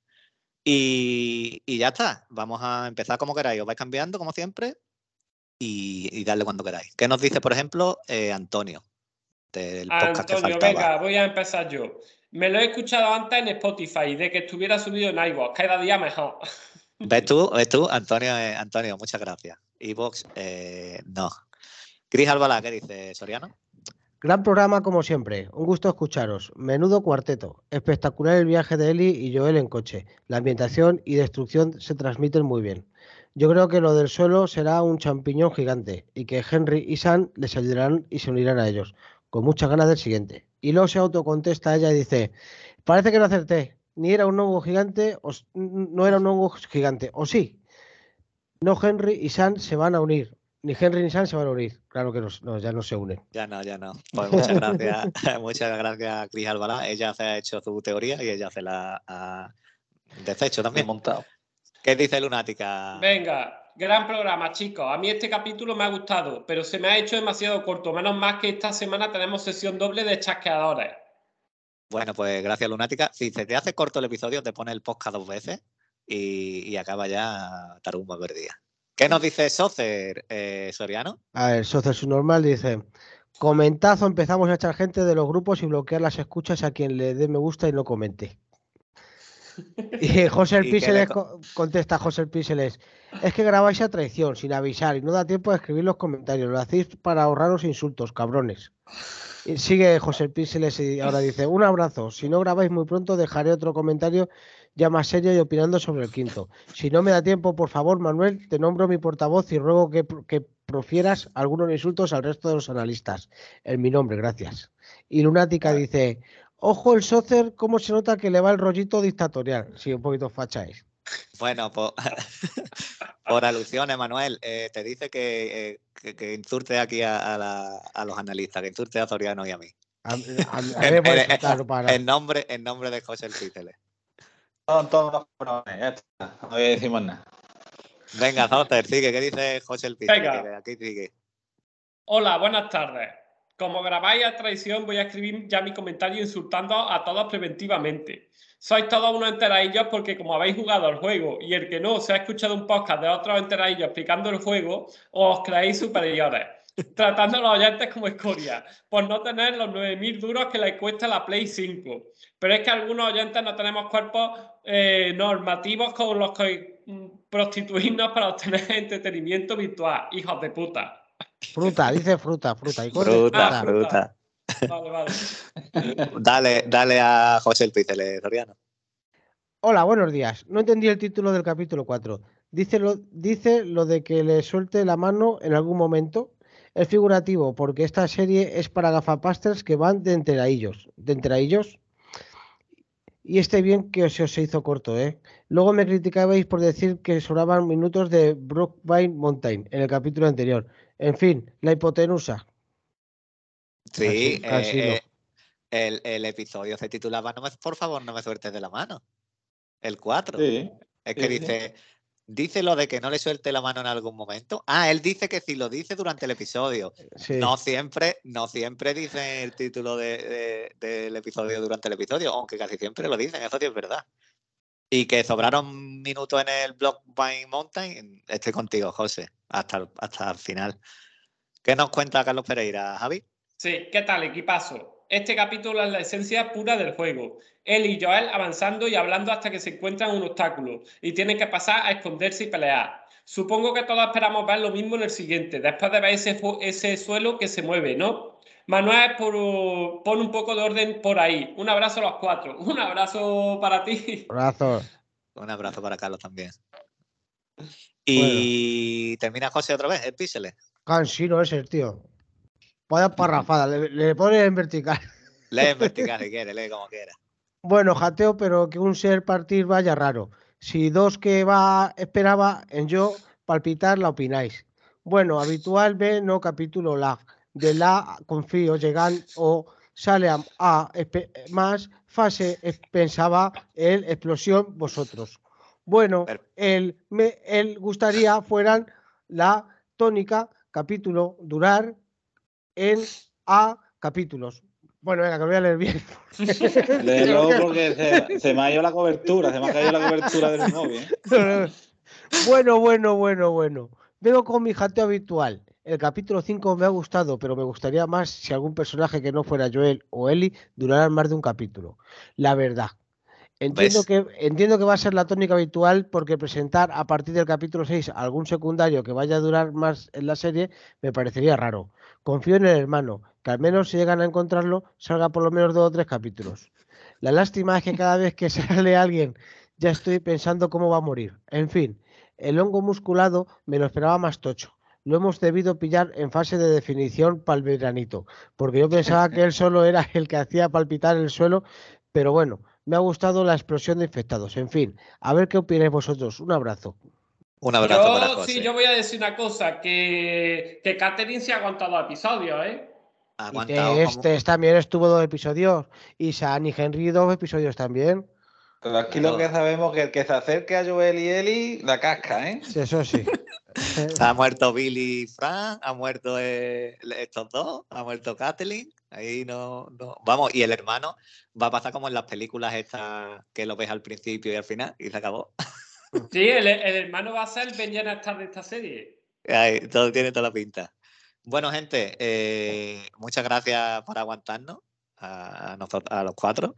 Y, y ya está. Vamos a empezar como queráis. Os vais cambiando, como siempre, y, y darle cuando queráis. ¿Qué nos dice, por ejemplo, eh, Antonio? Del podcast que Antonio, faltaba. venga, voy a empezar yo. Me lo he escuchado antes en Spotify, de que estuviera subido en iVoox, cada día mejor. ¿Ves tú? ¿Ves tú? Antonio, eh, Antonio, muchas gracias. Evox, eh, no. Cris Albalá, ¿qué dice Soriano? Gran programa como siempre. Un gusto escucharos. Menudo cuarteto. Espectacular el viaje de Eli y Joel en coche. La ambientación y destrucción se transmiten muy bien. Yo creo que lo del suelo será un champiñón gigante y que Henry y Sam les ayudarán y se unirán a ellos. Con muchas ganas del siguiente. Y luego se autocontesta ella y dice, parece que no acerté. Ni era un hongo gigante, o no era un hongo gigante. O sí. No Henry y Sam se van a unir. Ni Henry ni Sam se van a unir. Claro que no, no, ya no se unen. Ya no, ya no. Pues muchas gracias, muchas gracias a Cris Albalá. Ella se ha hecho su teoría y ella se la ha deshecho bien también. montado. ¿Qué dice Lunática? Venga, gran programa, chicos. A mí este capítulo me ha gustado, pero se me ha hecho demasiado corto. Menos mal que esta semana tenemos sesión doble de chasqueadores. Bueno, pues gracias Lunática. Si se te hace corto el episodio, te pone el podcast dos veces y, y acaba ya tarumba perdida. ¿Qué nos dice Socer, eh, Soriano? A ver, Socio Normal dice: Comentazo, empezamos a echar gente de los grupos y bloquear las escuchas a quien le dé me gusta y no comente. Y José el ¿Y Píxeles co- co- contesta José el Píxeles, es que grabáis a traición, sin avisar, y no da tiempo a escribir los comentarios, lo hacéis para ahorraros insultos, cabrones. Y sigue José el Píxeles y ahora dice, un abrazo, si no grabáis muy pronto dejaré otro comentario ya más serio y opinando sobre el quinto. Si no me da tiempo, por favor, Manuel, te nombro mi portavoz y ruego que, que profieras algunos insultos al resto de los analistas. En mi nombre, gracias. Y Lunática dice, ojo el sócer, cómo se nota que le va el rollito dictatorial. Sí, un poquito facha es. Bueno, por, por alusiones, Manuel, eh, te dice que, eh, que, que insulte aquí a, a la- a los analistas, que insulte a Soriano y a mí. A, En- nombre, en nombre de José el Píxeles. Son todos unos cabrones, ya está. No voy a decir más nada. Venga, Socer, sigue. ¿Qué dice José el. Que Aquí sigue. Hola, buenas tardes. Como grabáis a traición, voy a escribir ya mi comentario insultando a todos preventivamente. Sois todos unos enteradillos porque como habéis jugado al juego y el que no se ha escuchado un podcast de otros enteradillos explicando el juego, os creéis superiores, tratando a los oyentes como escoria, por no tener los 9.000 duros que les cuesta la Play 5. Pero es que algunos oyentes no tenemos cuerpos eh, normativos con los que mm, prostituirnos para obtener entretenimiento virtual. Hijos de puta. Fruta, dice fruta, fruta. Y Fruta, Ah, fruta. Vale, vale. Dale, dale a José el Píxeles, Soriano. Hola, buenos días. No entendí el título del capítulo 4. Dice lo, dice lo de que le suelte la mano en algún momento. Es figurativo, porque esta serie es para gafapasters que van de enteradillos. ¿De enteradillos? Y este bien que se os hizo corto, ¿eh? Luego me criticabais por decir que sobraban minutos de Brookbine Mountain en el capítulo anterior. En fin, la hipotenusa. Sí, eh, eh, el, el episodio se titulaba no me, Por favor, no me sueltes de la mano. El 4. Sí. Es que sí, sí. Dice, lo de que no le suelte la mano en algún momento. Ah, él dice que si lo dice durante el episodio. No siempre, no siempre dice el título del episodio durante el episodio, aunque casi siempre lo dicen, eso sí es verdad. Y que sobraron minutos en el Block by Mountain, estoy contigo, José, hasta, hasta el final. ¿Qué nos cuenta Carlos Pereira, Javi? Sí, ¿qué tal, equipazo? Este capítulo es la esencia pura del juego. Él y Joel avanzando y hablando hasta que se encuentran un obstáculo y tienen que pasar a esconderse y pelear. Supongo que todos esperamos ver lo mismo en el siguiente, después de ver ese, ese suelo que se mueve, ¿no? Manuel, por, pon un poco de orden por ahí. Un abrazo a los cuatro. Un abrazo para ti. Un abrazo. Un abrazo para Carlos también. Y termina José otra vez, el píxeles. Cansino ese, tío. Vaya parrafada, le, le pone en vertical. Lee en vertical si quiere, lee como quiera. Bueno, jateo, pero que un ser partir vaya raro. Si dos que va esperaba en yo palpitar, la opináis. Bueno, habitual B, no capítulo lag. De la confío, llegan o sale a, más fase, pensaba el explosión vosotros. Bueno, él, me, él gustaría fueran la tónica capítulo durar en A capítulos. Bueno, venga, que voy a leer bien. Léelo porque se, me ha ido la cobertura, se me ha caído la cobertura del móvil. ¿eh? Bueno, bueno, bueno, bueno. Vengo con mi jateo habitual. El capítulo 5 me ha gustado, pero me gustaría más si algún personaje que no fuera Joel o Ellie durara más de un capítulo. La verdad. Entiendo que, entiendo que va a ser la tónica habitual porque presentar a partir del capítulo 6 algún secundario que vaya a durar más en la serie me parecería raro. Confío en el hermano, que al menos si llegan a encontrarlo, salga por lo menos dos o tres capítulos. La lástima es que cada vez que sale alguien ya estoy pensando cómo va a morir. En fin, el hongo musculado me lo esperaba más tocho. Lo hemos debido pillar en fase de definición para el veranito, porque yo pensaba que él solo era el que hacía palpitar el suelo, pero bueno, me ha gustado la explosión de infectados. En fin, a ver qué opináis vosotros. Un abrazo. Un abrazo yo, para Sí, yo voy a decir una cosa, que, que Catherine se ha aguantado episodios, ¿eh? Y este también estuvo dos episodios. Y San y Henry dos episodios también. Pero aquí lo que sabemos que el que se acerque a Joel y Eli, la casca, ¿eh? Sí, eso sí. ha muerto Billy y Frank, ha muerto eh, estos dos, ha muerto Kathleen. Ahí no, no, Vamos, y el hermano va a pasar como en las películas estas que lo ves al principio y al final, y se acabó. Sí, el, hermano va a ser el Benjamin Star de esta serie. todo tiene toda la pinta. Bueno, gente, eh, muchas gracias por aguantarnos a, a los cuatro.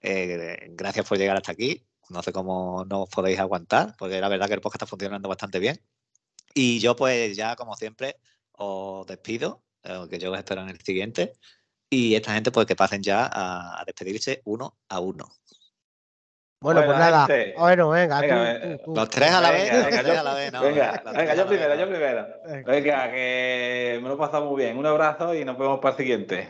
Eh, gracias por llegar hasta aquí. No sé cómo nos podéis aguantar, porque la verdad que el podcast está funcionando bastante bien. Y yo, pues, ya como siempre, os despido, eh, que yo os espero en el siguiente. Y esta gente, pues, que pasen ya a despedirse uno a uno. Bueno, pues nada. Bueno, venga, Los tres a la vez. Venga, a la vez, no, venga, venga yo primero, yo primero. Venga, que me lo he pasado muy bien. Un abrazo y nos vemos para el siguiente.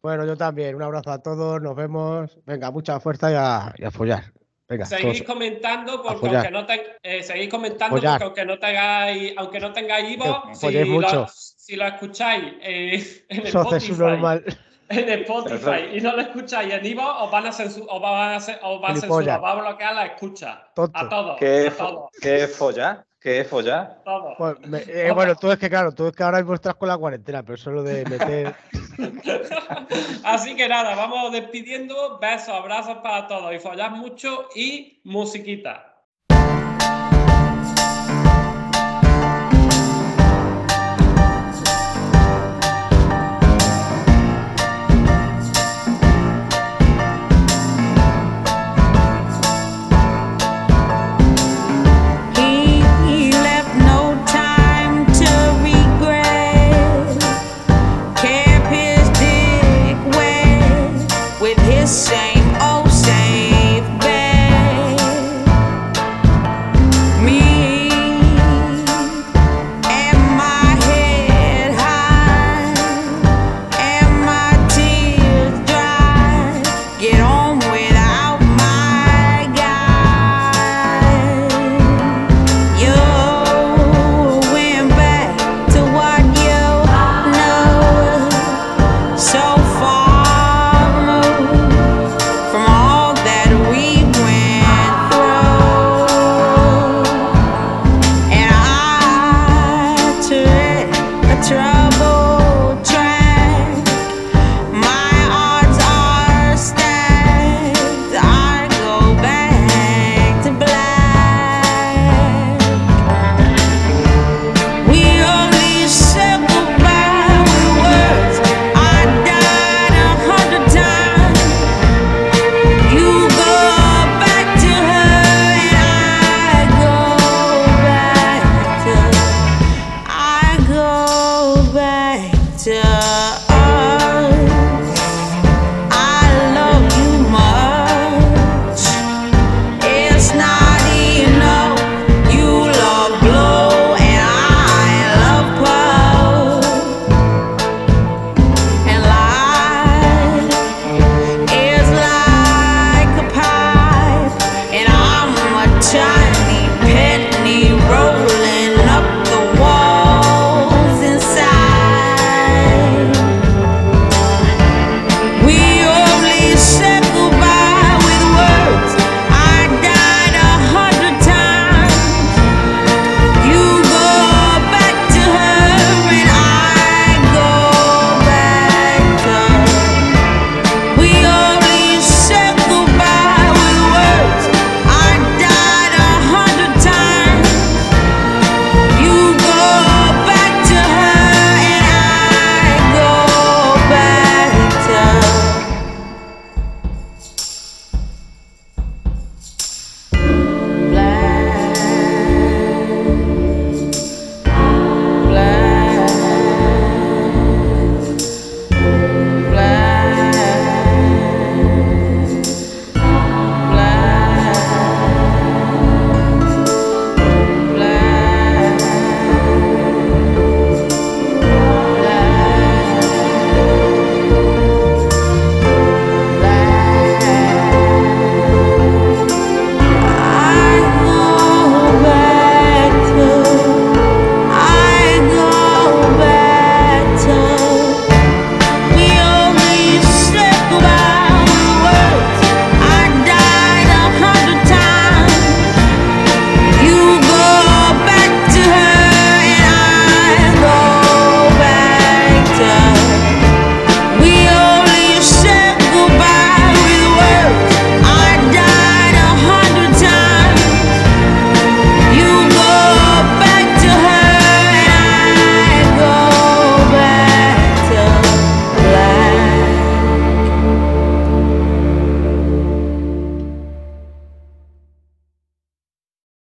Bueno, yo también. Un abrazo a todos. Nos vemos. Venga, mucha fuerza y a, y a follar. Venga, seguís comentando porque aunque no eh, seguís comentando porque aunque no tengáis aunque no tengáis Ivo, si, lo, si lo escucháis eh, en Spotify, normal en Spotify y no lo escucháis en Ivo, os van a censurar, os van a, os va a, censurar, va a bloquear la escucha. A todos. ¿Qué, a ¿Qué es follar? ¿Qué es follar? Pues, eh, bueno, tú es que claro, tú es que ahora mismo estás con la cuarentena, pero eso lo de meter. Así que nada, vamos despidiendo. Besos, abrazos para todos y follar mucho y musiquita. Say.